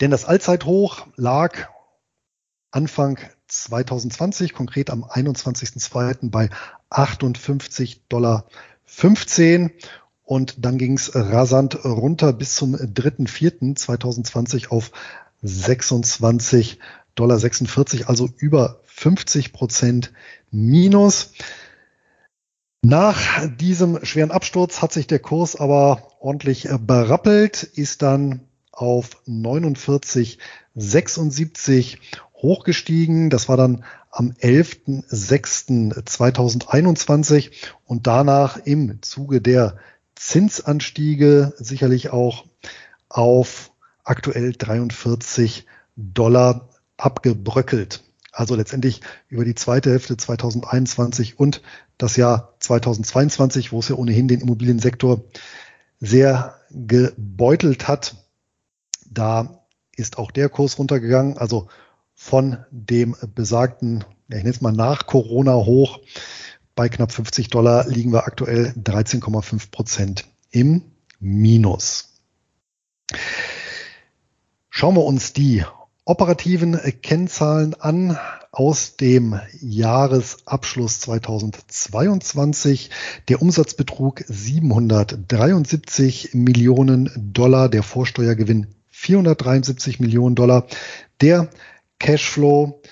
Denn das Allzeithoch lag Anfang 2020, konkret am 21.02. bei 58,15 Dollar und dann ging es rasant runter bis zum 3.04.2020 auf 26,46 Dollar, also über 50 Prozent minus. Nach diesem schweren Absturz hat sich der Kurs aber ordentlich berappelt, ist dann auf 49,76 hochgestiegen. Das war dann am 11.06.2021 und danach im Zuge der Zinsanstiege sicherlich auch auf aktuell 43 Dollar abgebröckelt. Also letztendlich über die zweite Hälfte 2021 und das Jahr 2022, wo es ja ohnehin den Immobiliensektor sehr gebeutelt hat. Da ist auch der Kurs runtergegangen. Also von dem besagten, ich nenne es mal nach Corona hoch, bei knapp 50 Dollar liegen wir aktuell 13,5 Prozent im Minus. Schauen wir uns die operativen Kennzahlen an aus dem Jahresabschluss 2022. Der Umsatz betrug 773 Millionen Dollar, der Vorsteuergewinn 473 Millionen Dollar. Der Cashflow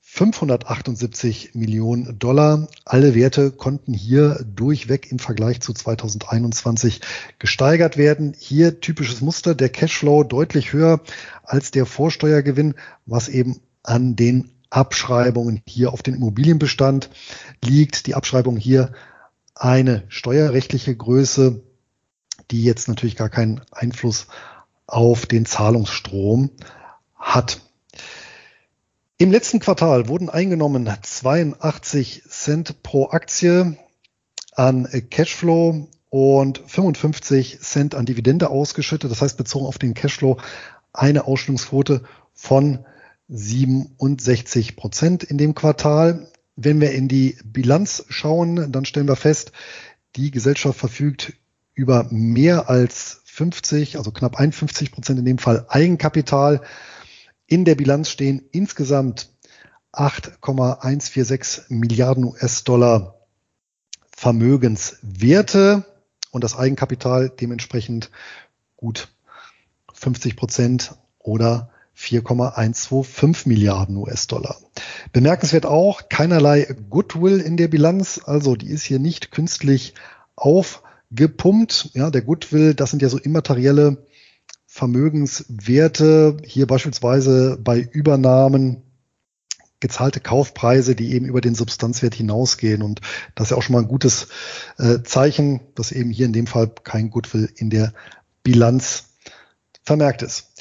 578 Millionen Dollar. Alle Werte konnten hier durchweg im Vergleich zu 2021 gesteigert werden. Hier typisches Muster, der Cashflow deutlich höher als der Vorsteuergewinn, was eben an den Abschreibungen hier auf den Immobilienbestand liegt. Die Abschreibung hier eine steuerrechtliche Größe, die jetzt natürlich gar keinen Einfluss auf den Zahlungsstrom hat. Im letzten Quartal wurden eingenommen 82 Cent pro Aktie an Cashflow und 55 Cent an Dividende ausgeschüttet. Das heißt, bezogen auf den Cashflow eine Ausstellungsquote von 67 Prozent in dem Quartal. Wenn wir in die Bilanz schauen, dann stellen wir fest, die Gesellschaft verfügt über mehr als 50, also knapp 51 Prozent in dem Fall Eigenkapital. In der Bilanz stehen insgesamt 8,146 Milliarden US-Dollar Vermögenswerte und das Eigenkapital dementsprechend gut 50 Prozent oder 4,125 Milliarden US-Dollar. Bemerkenswert auch, keinerlei Goodwill in der Bilanz, also die ist hier nicht künstlich aufgepumpt. Ja, der Goodwill, das sind ja so immaterielle Vermögenswerte, hier beispielsweise bei Übernahmen gezahlte Kaufpreise, die eben über den Substanzwert hinausgehen. Und das ist ja auch schon mal ein gutes äh, Zeichen, dass eben hier in dem Fall kein Goodwill in der Bilanz vermerkt ist.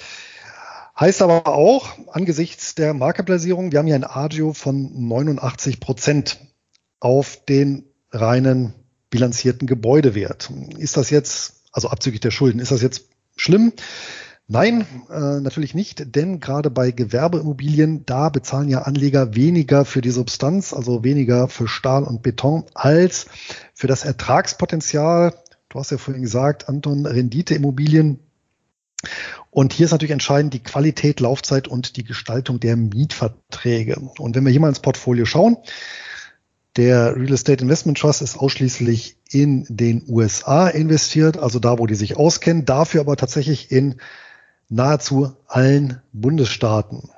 Heißt aber auch, angesichts der Marktplatzierung, wir haben hier ein Agio von 89 Prozent auf den reinen bilanzierten Gebäudewert. Ist das jetzt, also abzüglich der Schulden, ist das jetzt schlimm? Nein, äh, natürlich nicht, denn gerade bei Gewerbeimmobilien, da bezahlen ja Anleger weniger für die Substanz, also weniger für Stahl und Beton, als für das Ertragspotenzial. Du hast ja vorhin gesagt, Anton, Renditeimmobilien. Und hier ist natürlich entscheidend die Qualität, Laufzeit und die Gestaltung der Mietverträge. Und wenn wir hier mal ins Portfolio schauen, der Real Estate Investment Trust ist ausschließlich in den USA investiert, also da, wo die sich auskennen, dafür aber tatsächlich in nahezu allen Bundesstaaten,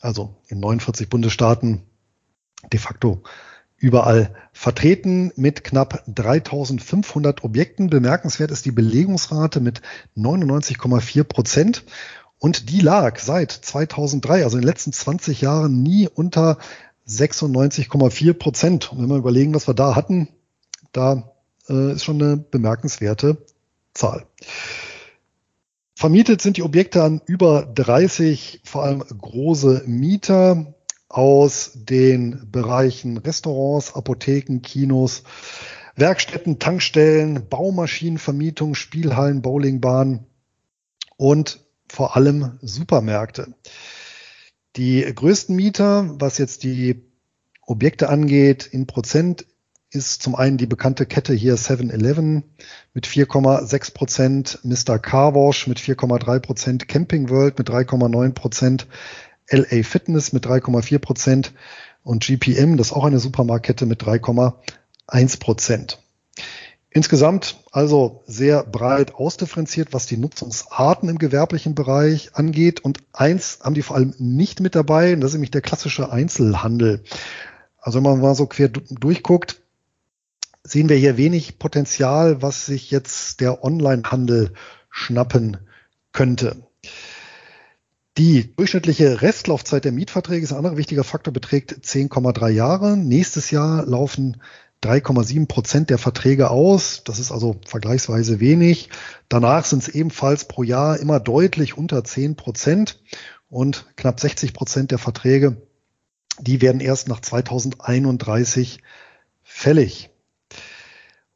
also in 49 Bundesstaaten de facto überall vertreten mit knapp 3500 Objekten. Bemerkenswert ist die Belegungsrate mit 99,4 Prozent. Und die lag seit 2003, also in den letzten 20 Jahren, nie unter 96,4 Prozent. Und wenn wir überlegen, was wir da hatten, da äh, ist schon eine bemerkenswerte Zahl. Vermietet sind die Objekte an über 30, vor allem große Mieter aus den Bereichen Restaurants, Apotheken, Kinos, Werkstätten, Tankstellen, Baumaschinenvermietung, Spielhallen, Bowlingbahnen und vor allem Supermärkte. Die größten Mieter, was jetzt die Objekte angeht, in Prozent ist zum einen die bekannte Kette hier 7-Eleven mit 4,6 Prozent, Mr. Car Wash mit 4,3 Prozent, Camping World mit 3,9 Prozent, LA Fitness mit 3,4 Prozent und GPM, das ist auch eine Supermarktkette mit 3,1 Prozent. Insgesamt also sehr breit ausdifferenziert, was die Nutzungsarten im gewerblichen Bereich angeht. Und eins haben die vor allem nicht mit dabei, und das ist nämlich der klassische Einzelhandel. Also wenn man mal so quer durchguckt, sehen wir hier wenig Potenzial, was sich jetzt der Onlinehandel schnappen könnte. Die durchschnittliche Restlaufzeit der Mietverträge ist ein anderer wichtiger Faktor, beträgt 10,3 Jahre. Nächstes Jahr laufen 3,7 Prozent der Verträge aus. Das ist also vergleichsweise wenig. Danach sind es ebenfalls pro Jahr immer deutlich unter 10 Prozent und knapp 60 Prozent der Verträge, die werden erst nach 2031 fällig.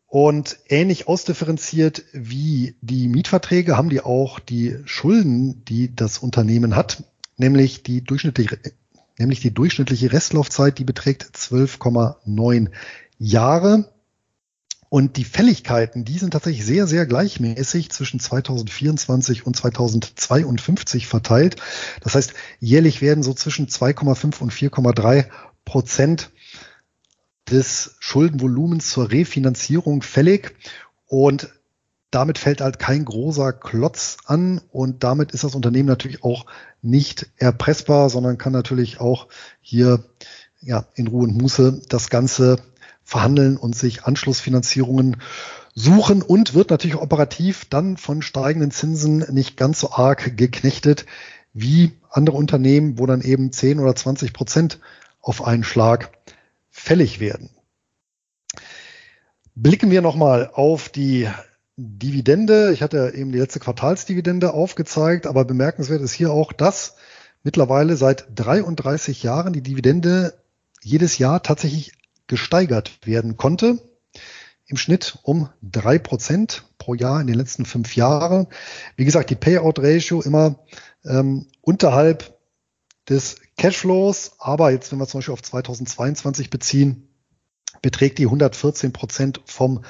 Und ähnlich ausdifferenziert wie die Mietverträge haben die auch die Schulden, die das Unternehmen hat, nämlich die durchschnittliche, nämlich die durchschnittliche Restlaufzeit, die beträgt 12,9 Jahre. Und die Fälligkeiten, die sind tatsächlich sehr, sehr gleichmäßig zwischen 2024 und 2052 verteilt. Das heißt, jährlich werden so zwischen 2,5 und 4,3 Prozent des Schuldenvolumens zur Refinanzierung fällig und damit fällt halt kein großer Klotz an und damit ist das Unternehmen natürlich auch nicht erpressbar, sondern kann natürlich auch hier ja, in Ruhe und Muße das Ganze verhandeln und sich Anschlussfinanzierungen suchen und wird natürlich operativ dann von steigenden Zinsen nicht ganz so arg geknechtet wie andere Unternehmen, wo dann eben 10 oder 20 Prozent auf einen Schlag fällig werden. Blicken wir nochmal auf die Dividende. Ich hatte eben die letzte Quartalsdividende aufgezeigt, aber bemerkenswert ist hier auch, dass mittlerweile seit 33 Jahren die Dividende jedes Jahr tatsächlich gesteigert werden konnte. Im Schnitt um drei Prozent pro Jahr in den letzten fünf Jahren. Wie gesagt, die Payout-Ratio immer ähm, unterhalb des Cashflows, aber jetzt, wenn wir zum Beispiel auf 2022 beziehen, beträgt die 114 Prozent vom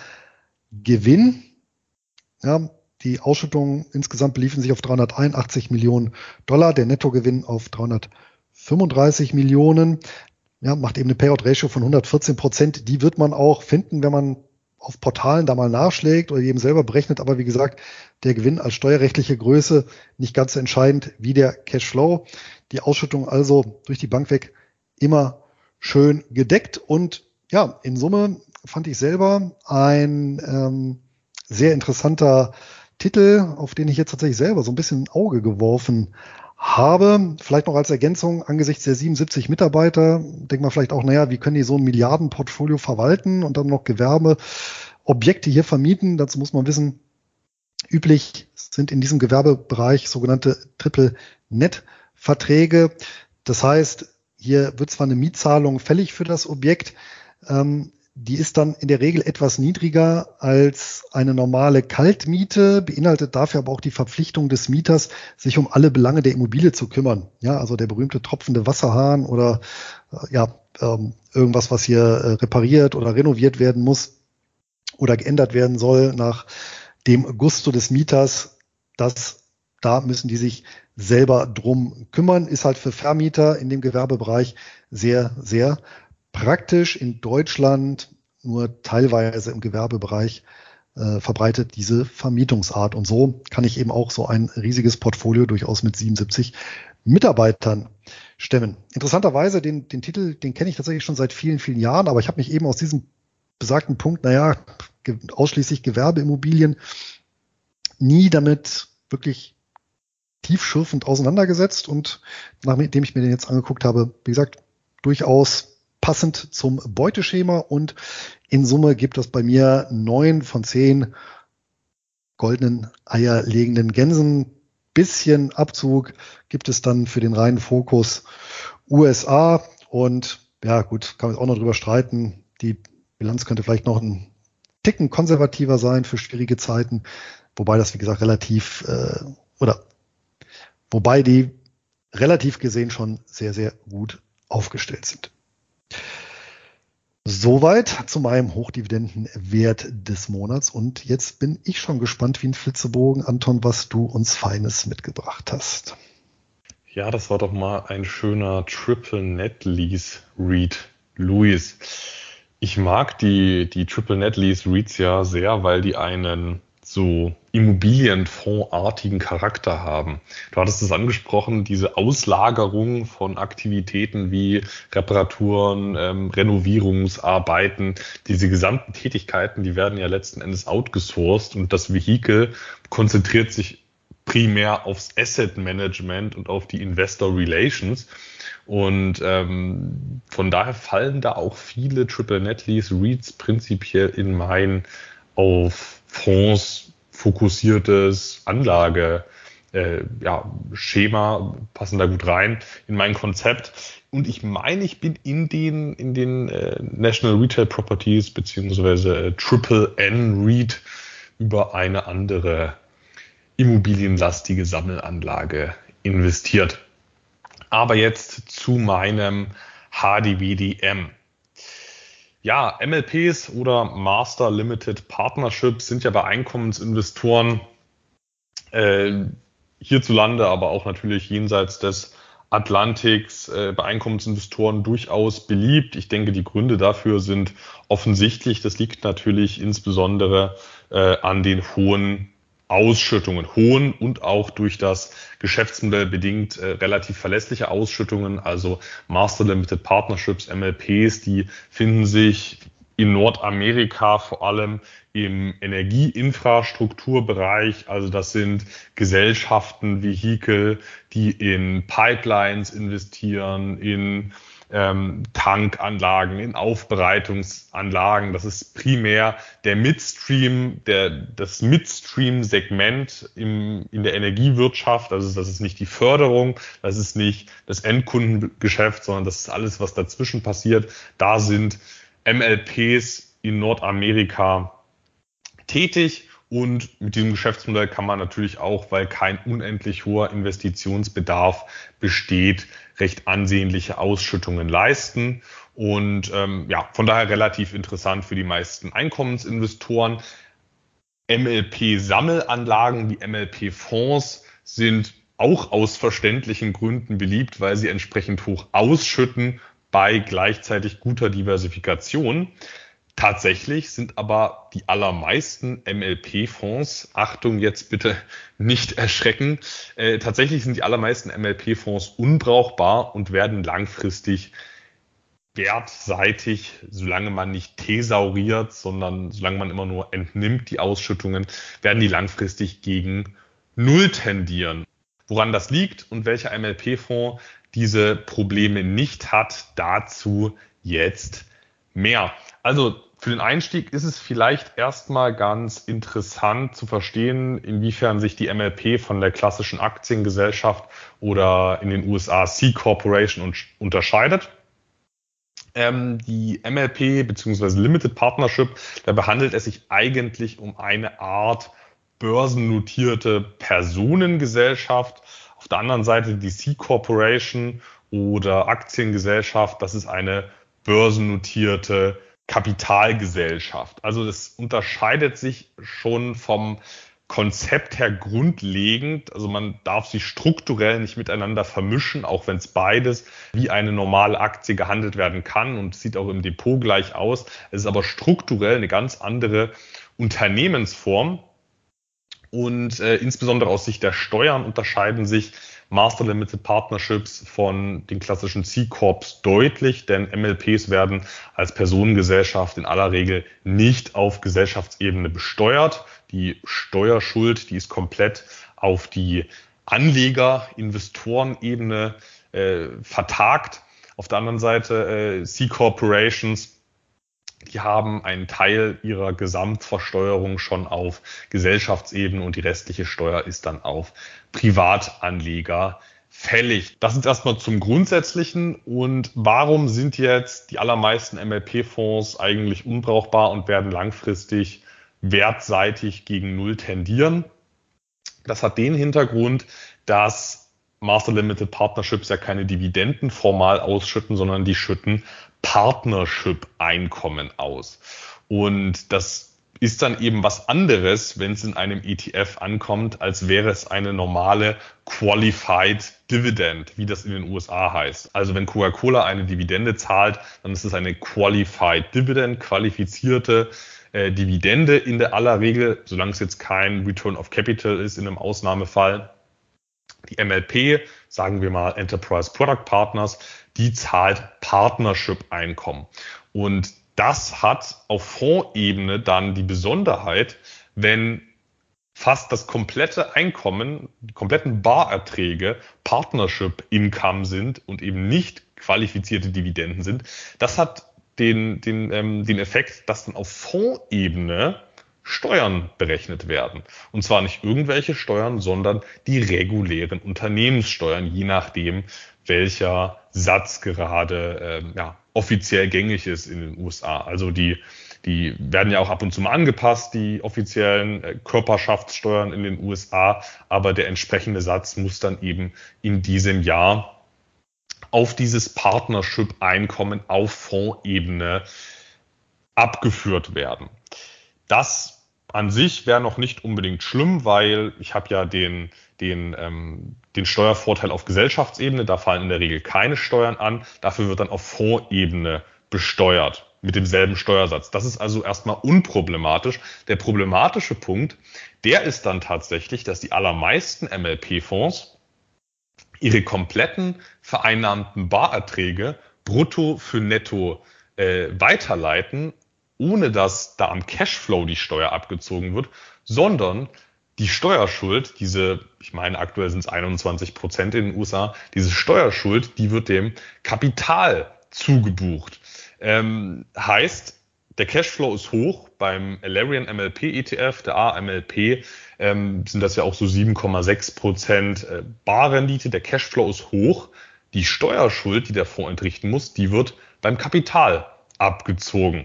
Gewinn. Ja, die Ausschüttungen insgesamt beliefen sich auf 381 Millionen Dollar, der Nettogewinn auf 335 Millionen. Ja, macht eben eine Payout-Ratio von 114 Prozent. Die wird man auch finden, wenn man auf Portalen da mal nachschlägt oder eben selber berechnet. Aber wie gesagt, der Gewinn als steuerrechtliche Größe nicht ganz so entscheidend wie der Cashflow. Die Ausschüttung also durch die Bank weg immer schön gedeckt. Und ja, in Summe fand ich selber ein ähm, sehr interessanter Titel, auf den ich jetzt tatsächlich selber so ein bisschen ein Auge geworfen habe. Vielleicht noch als Ergänzung angesichts der 77 Mitarbeiter, denkt man vielleicht auch, naja, wie können die so ein Milliardenportfolio verwalten und dann noch Gewerbeobjekte hier vermieten? Dazu muss man wissen, üblich sind in diesem Gewerbebereich sogenannte Triple-Net-Verträge. Das heißt, hier wird zwar eine Mietzahlung fällig für das Objekt, ähm, die ist dann in der Regel etwas niedriger als eine normale Kaltmiete, beinhaltet dafür aber auch die Verpflichtung des Mieters, sich um alle Belange der Immobilie zu kümmern. Ja, also der berühmte tropfende Wasserhahn oder äh, ja, ähm, irgendwas, was hier äh, repariert oder renoviert werden muss oder geändert werden soll nach dem Gusto des Mieters. Das, da müssen die sich selber drum kümmern, ist halt für Vermieter in dem Gewerbebereich sehr, sehr praktisch in Deutschland nur teilweise im Gewerbebereich äh, verbreitet diese Vermietungsart. Und so kann ich eben auch so ein riesiges Portfolio durchaus mit 77 Mitarbeitern stemmen. Interessanterweise, den, den Titel, den kenne ich tatsächlich schon seit vielen, vielen Jahren, aber ich habe mich eben aus diesem besagten Punkt, naja, ausschließlich Gewerbeimmobilien, nie damit wirklich tiefschürfend auseinandergesetzt und nachdem ich mir den jetzt angeguckt habe, wie gesagt, durchaus passend zum Beuteschema und in Summe gibt es bei mir neun von zehn goldenen eierlegenden Gänsen. Bisschen Abzug gibt es dann für den reinen Fokus USA und ja gut, kann man auch noch drüber streiten. Die Bilanz könnte vielleicht noch ein Ticken konservativer sein für schwierige Zeiten, wobei das wie gesagt relativ äh, oder wobei die relativ gesehen schon sehr, sehr gut aufgestellt sind. Soweit zu meinem Hochdividendenwert des Monats. Und jetzt bin ich schon gespannt wie ein Flitzebogen, Anton, was du uns Feines mitgebracht hast. Ja, das war doch mal ein schöner Triple Net Lease Read, Louis. Ich mag die, die Triple Net Lease Reads ja sehr, weil die einen so Immobilienfondsartigen Charakter haben. Du hattest es angesprochen, diese Auslagerung von Aktivitäten wie Reparaturen, ähm, Renovierungsarbeiten, diese gesamten Tätigkeiten, die werden ja letzten Endes outgesourced und das Vehikel konzentriert sich primär aufs Asset Management und auf die Investor Relations. Und ähm, von daher fallen da auch viele Triple Net Lease REITs prinzipiell in mein auf Fonds fokussiertes Anlage äh, ja, Schema passen da gut rein in mein Konzept. Und ich meine, ich bin in den, in den äh, National Retail Properties beziehungsweise äh, Triple N REIT über eine andere immobilienlastige Sammelanlage investiert. Aber jetzt zu meinem HDWDM. Ja, MLPs oder Master Limited Partnerships sind ja bei Einkommensinvestoren äh, hierzulande, aber auch natürlich jenseits des Atlantiks äh, bei Einkommensinvestoren durchaus beliebt. Ich denke, die Gründe dafür sind offensichtlich. Das liegt natürlich insbesondere äh, an den hohen Ausschüttungen, hohen und auch durch das Geschäftsmodell bedingt äh, relativ verlässliche Ausschüttungen, also Master Limited Partnerships, MLPs, die finden sich in Nordamerika vor allem im Energieinfrastrukturbereich. Also das sind Gesellschaften, Vehikel, die in Pipelines investieren, in ähm, Tankanlagen, in Aufbereitungsanlagen. Das ist primär der Midstream, der, das Midstream-Segment in der Energiewirtschaft. Also das ist nicht die Förderung, das ist nicht das Endkundengeschäft, sondern das ist alles, was dazwischen passiert. Da sind MLPs in Nordamerika tätig und mit diesem Geschäftsmodell kann man natürlich auch, weil kein unendlich hoher Investitionsbedarf besteht, recht ansehnliche Ausschüttungen leisten. Und ähm, ja, von daher relativ interessant für die meisten Einkommensinvestoren. MLP-Sammelanlagen wie MLP-Fonds sind auch aus verständlichen Gründen beliebt, weil sie entsprechend hoch ausschütten bei gleichzeitig guter Diversifikation. Tatsächlich sind aber die allermeisten MLP-Fonds, Achtung jetzt bitte nicht erschrecken, äh, tatsächlich sind die allermeisten MLP-Fonds unbrauchbar und werden langfristig wertseitig, solange man nicht thesauriert, sondern solange man immer nur entnimmt die Ausschüttungen, werden die langfristig gegen Null tendieren. Woran das liegt und welcher MLP-Fonds diese Probleme nicht hat, dazu jetzt mehr. Also für den Einstieg ist es vielleicht erstmal ganz interessant zu verstehen, inwiefern sich die MLP von der klassischen Aktiengesellschaft oder in den USA C Corporation unterscheidet. Ähm, die MLP bzw. Limited Partnership, da behandelt es sich eigentlich um eine Art börsennotierte Personengesellschaft. Auf der anderen Seite die C Corporation oder Aktiengesellschaft, das ist eine börsennotierte Kapitalgesellschaft. Also das unterscheidet sich schon vom Konzept her grundlegend. Also man darf sie strukturell nicht miteinander vermischen, auch wenn es beides wie eine normale Aktie gehandelt werden kann und sieht auch im Depot gleich aus. Es ist aber strukturell eine ganz andere Unternehmensform. Und äh, insbesondere aus Sicht der Steuern unterscheiden sich Master Limited Partnerships von den klassischen C-Corps deutlich, denn MLPs werden als Personengesellschaft in aller Regel nicht auf Gesellschaftsebene besteuert. Die Steuerschuld, die ist komplett auf die Anleger, Investorenebene äh, vertagt. Auf der anderen Seite äh, C-Corporations die haben einen Teil ihrer Gesamtversteuerung schon auf Gesellschaftsebene und die restliche Steuer ist dann auf Privatanleger fällig. Das ist erstmal zum Grundsätzlichen. Und warum sind jetzt die allermeisten MLP-Fonds eigentlich unbrauchbar und werden langfristig wertseitig gegen Null tendieren? Das hat den Hintergrund, dass Master Limited Partnerships ja keine Dividenden formal ausschütten, sondern die schütten Partnership-Einkommen aus. Und das ist dann eben was anderes, wenn es in einem ETF ankommt, als wäre es eine normale Qualified Dividend, wie das in den USA heißt. Also wenn Coca-Cola eine Dividende zahlt, dann ist es eine Qualified Dividend, qualifizierte äh, Dividende in der aller Regel, solange es jetzt kein Return of Capital ist in einem Ausnahmefall. Die MLP, sagen wir mal Enterprise Product Partners, die zahlt Partnership-Einkommen. Und das hat auf Fondsebene dann die Besonderheit, wenn fast das komplette Einkommen, die kompletten Barerträge Partnership Income sind und eben nicht qualifizierte Dividenden sind. Das hat den, den, ähm, den Effekt, dass dann auf Fondsebene Steuern berechnet werden. Und zwar nicht irgendwelche Steuern, sondern die regulären Unternehmenssteuern, je nachdem, welcher Satz gerade ähm, ja, offiziell gängig ist in den USA. Also die die werden ja auch ab und zu mal angepasst, die offiziellen äh, Körperschaftssteuern in den USA, aber der entsprechende Satz muss dann eben in diesem Jahr auf dieses Partnership-Einkommen auf Fondsebene abgeführt werden. Das an sich wäre noch nicht unbedingt schlimm, weil ich habe ja den, den, ähm, den Steuervorteil auf Gesellschaftsebene, da fallen in der Regel keine Steuern an, dafür wird dann auf Fondsebene besteuert mit demselben Steuersatz. Das ist also erstmal unproblematisch. Der problematische Punkt, der ist dann tatsächlich, dass die allermeisten MLP-Fonds ihre kompletten vereinnahmten Barerträge brutto für netto äh, weiterleiten, ohne dass da am Cashflow die Steuer abgezogen wird, sondern die Steuerschuld, diese, ich meine, aktuell sind es 21 Prozent in den USA, diese Steuerschuld, die wird dem Kapital zugebucht. Ähm, heißt, der Cashflow ist hoch. Beim Alarian MLP ETF, der AMLP, ähm, sind das ja auch so 7,6 Prozent äh, Barrendite. Der Cashflow ist hoch. Die Steuerschuld, die der Fonds entrichten muss, die wird beim Kapital abgezogen.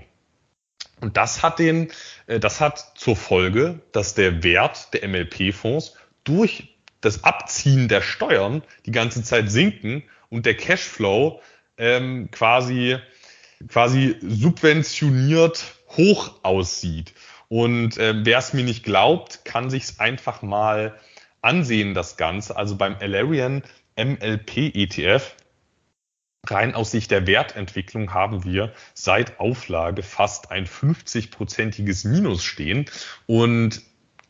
Und das hat den, äh, das hat zur Folge, dass der Wert der MLP-Fonds durch das Abziehen der Steuern die ganze Zeit sinken und der Cashflow ähm, quasi quasi subventioniert hoch aussieht. Und äh, wer es mir nicht glaubt, kann sich's einfach mal ansehen, das Ganze. Also beim Alarian MLP ETF, rein aus Sicht der Wertentwicklung haben wir seit Auflage fast ein 50-prozentiges Minus stehen. Und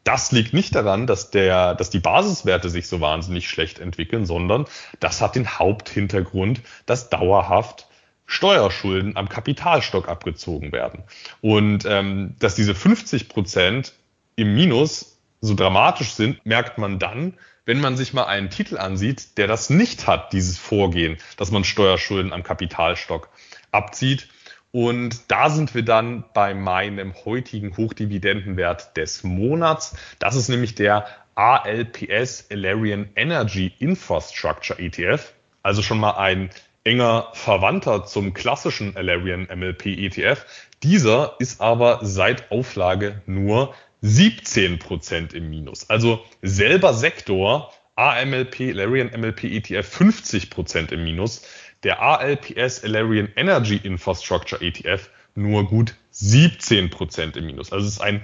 das liegt nicht daran, dass der, dass die Basiswerte sich so wahnsinnig schlecht entwickeln, sondern das hat den Haupthintergrund, dass dauerhaft Steuerschulden am Kapitalstock abgezogen werden. Und ähm, dass diese 50 Prozent im Minus so dramatisch sind, merkt man dann, wenn man sich mal einen Titel ansieht, der das nicht hat, dieses Vorgehen, dass man Steuerschulden am Kapitalstock abzieht. Und da sind wir dann bei meinem heutigen Hochdividendenwert des Monats. Das ist nämlich der ALPS Alarian Energy Infrastructure ETF. Also schon mal ein enger Verwandter zum klassischen Alarian MLP ETF. Dieser ist aber seit Auflage nur 17 Prozent im Minus. Also selber Sektor AMLP, Alarian MLP ETF 50 Prozent im Minus. Der ALPS Alarian Energy Infrastructure ETF nur gut 17 Prozent im Minus. Also es ist ein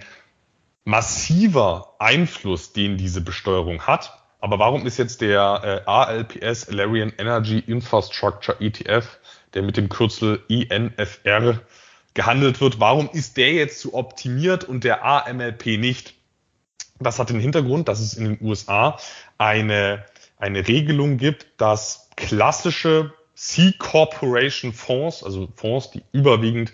massiver Einfluss, den diese Besteuerung hat. Aber warum ist jetzt der äh, ALPS Alarian Energy Infrastructure ETF, der mit dem Kürzel INFR gehandelt wird, warum ist der jetzt so optimiert und der AMLP nicht? Das hat den Hintergrund, dass es in den USA eine, eine Regelung gibt, dass klassische C-Corporation Fonds, also Fonds, die überwiegend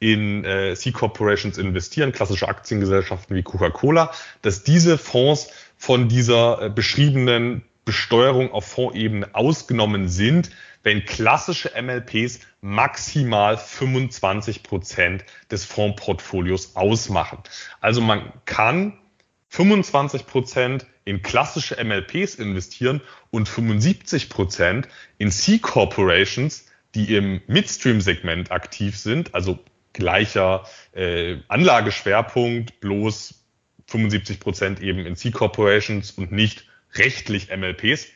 in äh, C-Corporations investieren, klassische Aktiengesellschaften wie Coca-Cola, dass diese Fonds von dieser äh, beschriebenen Besteuerung auf Fondsebene ausgenommen sind, wenn klassische MLPs maximal 25 Prozent des Fondsportfolios ausmachen. Also man kann 25 Prozent in klassische MLPs investieren und 75 Prozent in C-Corporations, die im Midstream-Segment aktiv sind, also gleicher äh, Anlageschwerpunkt, bloß 75 Prozent eben in C-Corporations und nicht rechtlich MLPs.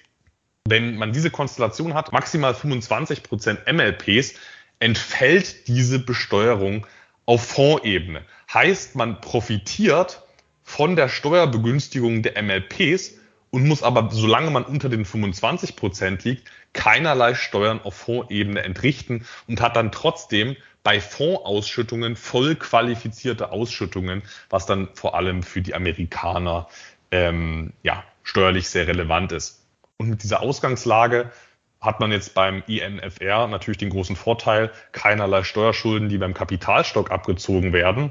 Wenn man diese Konstellation hat, maximal 25 Prozent MLPs, entfällt diese Besteuerung auf Fondsebene. Heißt, man profitiert von der Steuerbegünstigung der MLPs und muss aber, solange man unter den 25 Prozent liegt, keinerlei Steuern auf Fondsebene entrichten und hat dann trotzdem bei Fondsausschüttungen voll qualifizierte Ausschüttungen, was dann vor allem für die Amerikaner ähm, ja, steuerlich sehr relevant ist. Und mit dieser Ausgangslage hat man jetzt beim INFR natürlich den großen Vorteil, keinerlei Steuerschulden, die beim Kapitalstock abgezogen werden.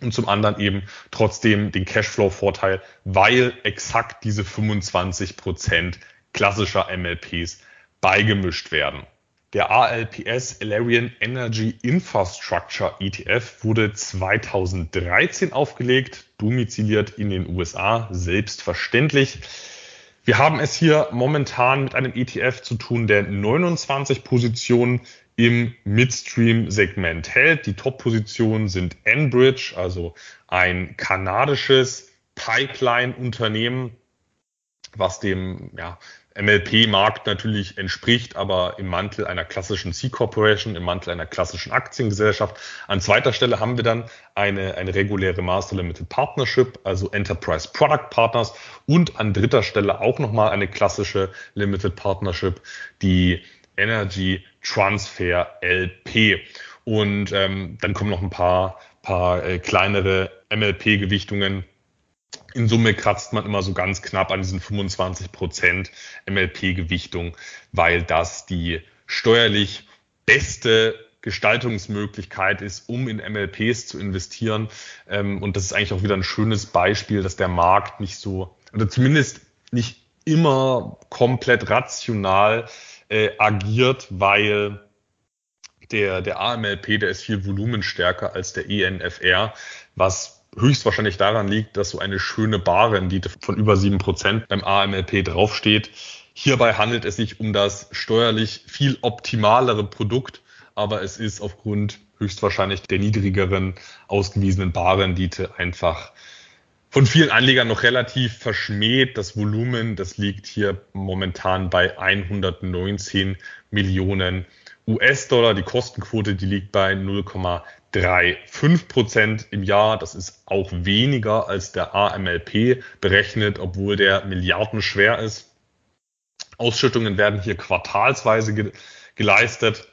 Und zum anderen eben trotzdem den Cashflow-Vorteil, weil exakt diese 25 Prozent klassischer MLPs beigemischt werden. Der ALPS Alerian Energy Infrastructure ETF wurde 2013 aufgelegt, domiziliert in den USA, selbstverständlich. Wir haben es hier momentan mit einem ETF zu tun, der 29 Positionen im Midstream-Segment hält. Die Top-Positionen sind Enbridge, also ein kanadisches Pipeline-Unternehmen, was dem ja, MLP-Markt natürlich entspricht, aber im Mantel einer klassischen C-Corporation, im Mantel einer klassischen Aktiengesellschaft. An zweiter Stelle haben wir dann eine, eine reguläre Master Limited Partnership, also Enterprise Product Partners und an dritter Stelle auch nochmal eine klassische Limited Partnership, die Energy Transfer LP. Und ähm, dann kommen noch ein paar, paar äh, kleinere MLP-Gewichtungen in Summe kratzt man immer so ganz knapp an diesen 25 Prozent MLP-Gewichtung, weil das die steuerlich beste Gestaltungsmöglichkeit ist, um in MLPs zu investieren. Ähm, und das ist eigentlich auch wieder ein schönes Beispiel, dass der Markt nicht so, oder zumindest nicht immer komplett rational äh, agiert, weil der, der AMLP, der ist viel volumenstärker als der ENFR, was höchstwahrscheinlich daran liegt, dass so eine schöne Barrendite von über sieben Prozent beim AMLP draufsteht. Hierbei handelt es sich um das steuerlich viel optimalere Produkt, aber es ist aufgrund höchstwahrscheinlich der niedrigeren ausgewiesenen Barrendite einfach von vielen Anlegern noch relativ verschmäht. Das Volumen, das liegt hier momentan bei 119 Millionen US-Dollar. Die Kostenquote, die liegt bei 0,35 Prozent im Jahr. Das ist auch weniger als der AMLP berechnet, obwohl der milliardenschwer ist. Ausschüttungen werden hier quartalsweise ge geleistet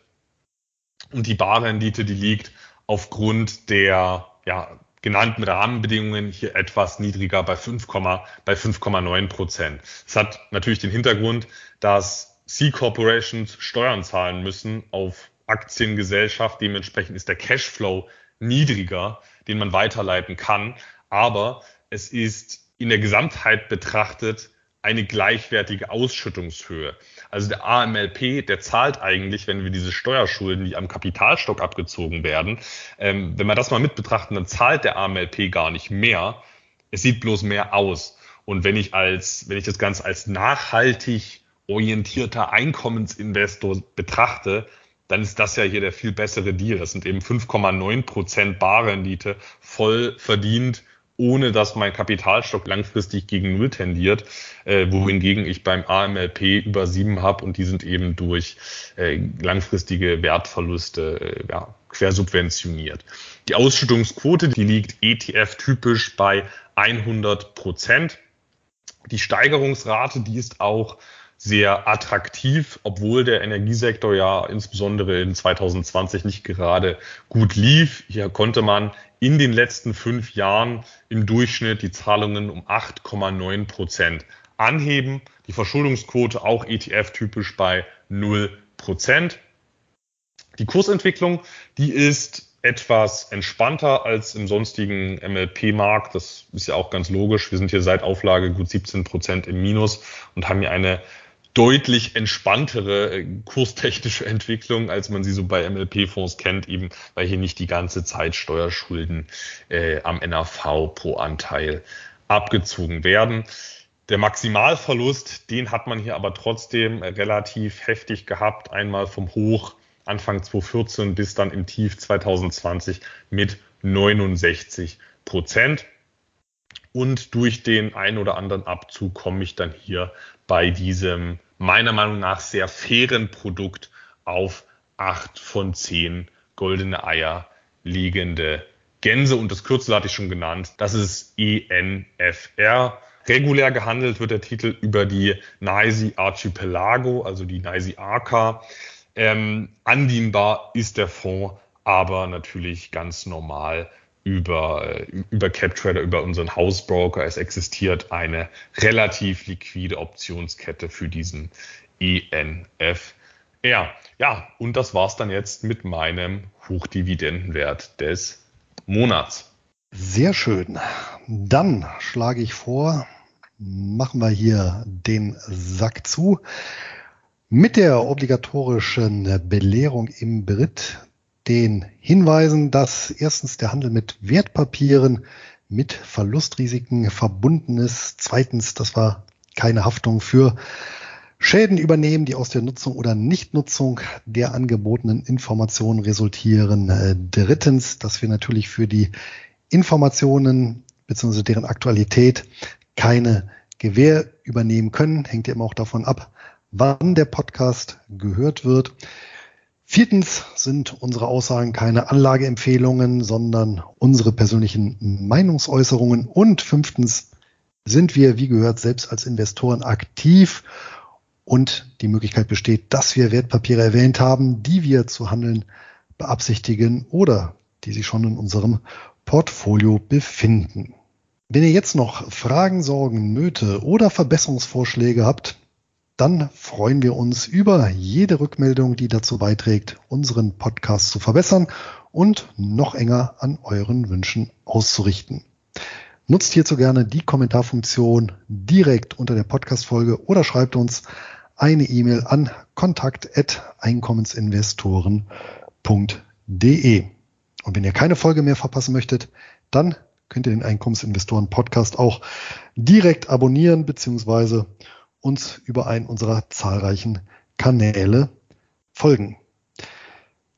und die Barrendite, die liegt aufgrund der ja, genannten Rahmenbedingungen hier etwas niedriger bei 5,9 Prozent. Das hat natürlich den Hintergrund, dass C-Corporations Steuern zahlen müssen auf Aktiengesellschaft. Dementsprechend ist der Cashflow niedriger, den man weiterleiten kann. Aber es ist in der Gesamtheit betrachtet eine gleichwertige Ausschüttungshöhe. Also der AMLP, der zahlt eigentlich, wenn wir diese Steuerschulden, die am Kapitalstock abgezogen werden, ähm, wenn wir das mal mit betrachten, dann zahlt der AMLP gar nicht mehr. Es sieht bloß mehr aus. Und wenn ich als, wenn ich das Ganze als nachhaltig orientierter Einkommensinvestor betrachte, dann ist das ja hier der viel bessere Deal. Das sind eben 5,9 Prozent Barrendite voll verdient, ohne dass mein Kapitalstock langfristig gegen Null tendiert, äh, wohingegen ich beim AMLP über sieben habe und die sind eben durch äh, langfristige Wertverluste äh, ja, quersubventioniert. Die Ausschüttungsquote, die liegt ETF-typisch bei 100 Prozent. Die Steigerungsrate, die ist auch sehr attraktiv, obwohl der Energiesektor ja insbesondere in 2020 nicht gerade gut lief. Hier konnte man in den letzten fünf Jahren im Durchschnitt die Zahlungen um 8,9 Prozent anheben. Die Verschuldungsquote auch ETF-typisch bei 0 Prozent. Die Kursentwicklung, die ist etwas entspannter als im sonstigen MLP-Markt. Das ist ja auch ganz logisch. Wir sind hier seit Auflage gut 17 Prozent im Minus und haben hier eine deutlich entspanntere äh, kurstechnische Entwicklung, als man sie so bei MLP-Fonds kennt, eben weil hier nicht die ganze Zeit Steuerschulden äh, am NAV pro Anteil abgezogen werden. Der Maximalverlust, den hat man hier aber trotzdem relativ heftig gehabt. Einmal vom Hoch Anfang 2014 bis dann im Tief 2020 mit 69 Prozent. Und durch den ein oder anderen Abzug komme ich dann hier bei diesem meiner Meinung nach sehr fairen Produkt auf acht von zehn goldene Eier liegende Gänse und das Kürzel hatte ich schon genannt. Das ist ENFR. Regulär gehandelt wird der Titel über die NYSE Archipelago, also die NYSE Arca. Ähm, andienbar ist der Fonds aber natürlich ganz normal über, über CapTrader, über unseren Hausbroker. Es existiert eine relativ liquide Optionskette für diesen ENF. Ja, ja, und das war's dann jetzt mit meinem Hochdividendenwert des Monats. Sehr schön. Dann schlage ich vor, machen wir hier den Sack zu. Mit der obligatorischen Belehrung im Brit den Hinweisen, dass erstens der Handel mit Wertpapieren mit Verlustrisiken verbunden ist. Zweitens, dass wir keine Haftung für Schäden übernehmen, die aus der Nutzung oder Nichtnutzung der angebotenen Informationen resultieren. Äh, drittens, dass wir natürlich für die Informationen bzw. deren Aktualität keine Gewähr übernehmen können. Hängt ja immer auch davon ab, wann der Podcast gehört wird. Viertens sind unsere Aussagen keine Anlageempfehlungen, sondern unsere persönlichen Meinungsäußerungen. Und fünftens sind wir, wie gehört, selbst als Investoren aktiv und die Möglichkeit besteht, dass wir Wertpapiere erwähnt haben, die wir zu handeln beabsichtigen oder die sich schon in unserem Portfolio befinden. Wenn ihr jetzt noch Fragen, Sorgen, Nöte oder Verbesserungsvorschläge habt, dann freuen wir uns über jede Rückmeldung, die dazu beiträgt, unseren Podcast zu verbessern und noch enger an euren Wünschen auszurichten. Nutzt hierzu gerne die Kommentarfunktion direkt unter der Podcast-Folge oder schreibt uns eine E-Mail an kontakt.einkommensinvestoren.de. Und wenn ihr keine Folge mehr verpassen möchtet, dann könnt ihr den Einkommensinvestoren Podcast auch direkt abonnieren beziehungsweise uns über einen unserer zahlreichen Kanäle folgen.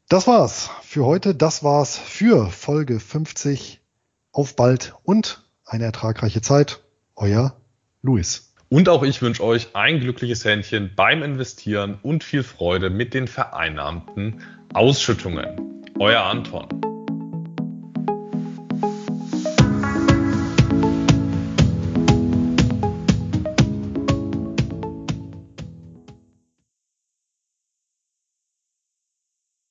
Das war's für heute. Das war's für Folge 50. Auf bald und eine ertragreiche Zeit. Euer Luis. Und auch ich wünsche euch ein glückliches Händchen beim Investieren und viel Freude mit den vereinnahmten Ausschüttungen. Euer Anton.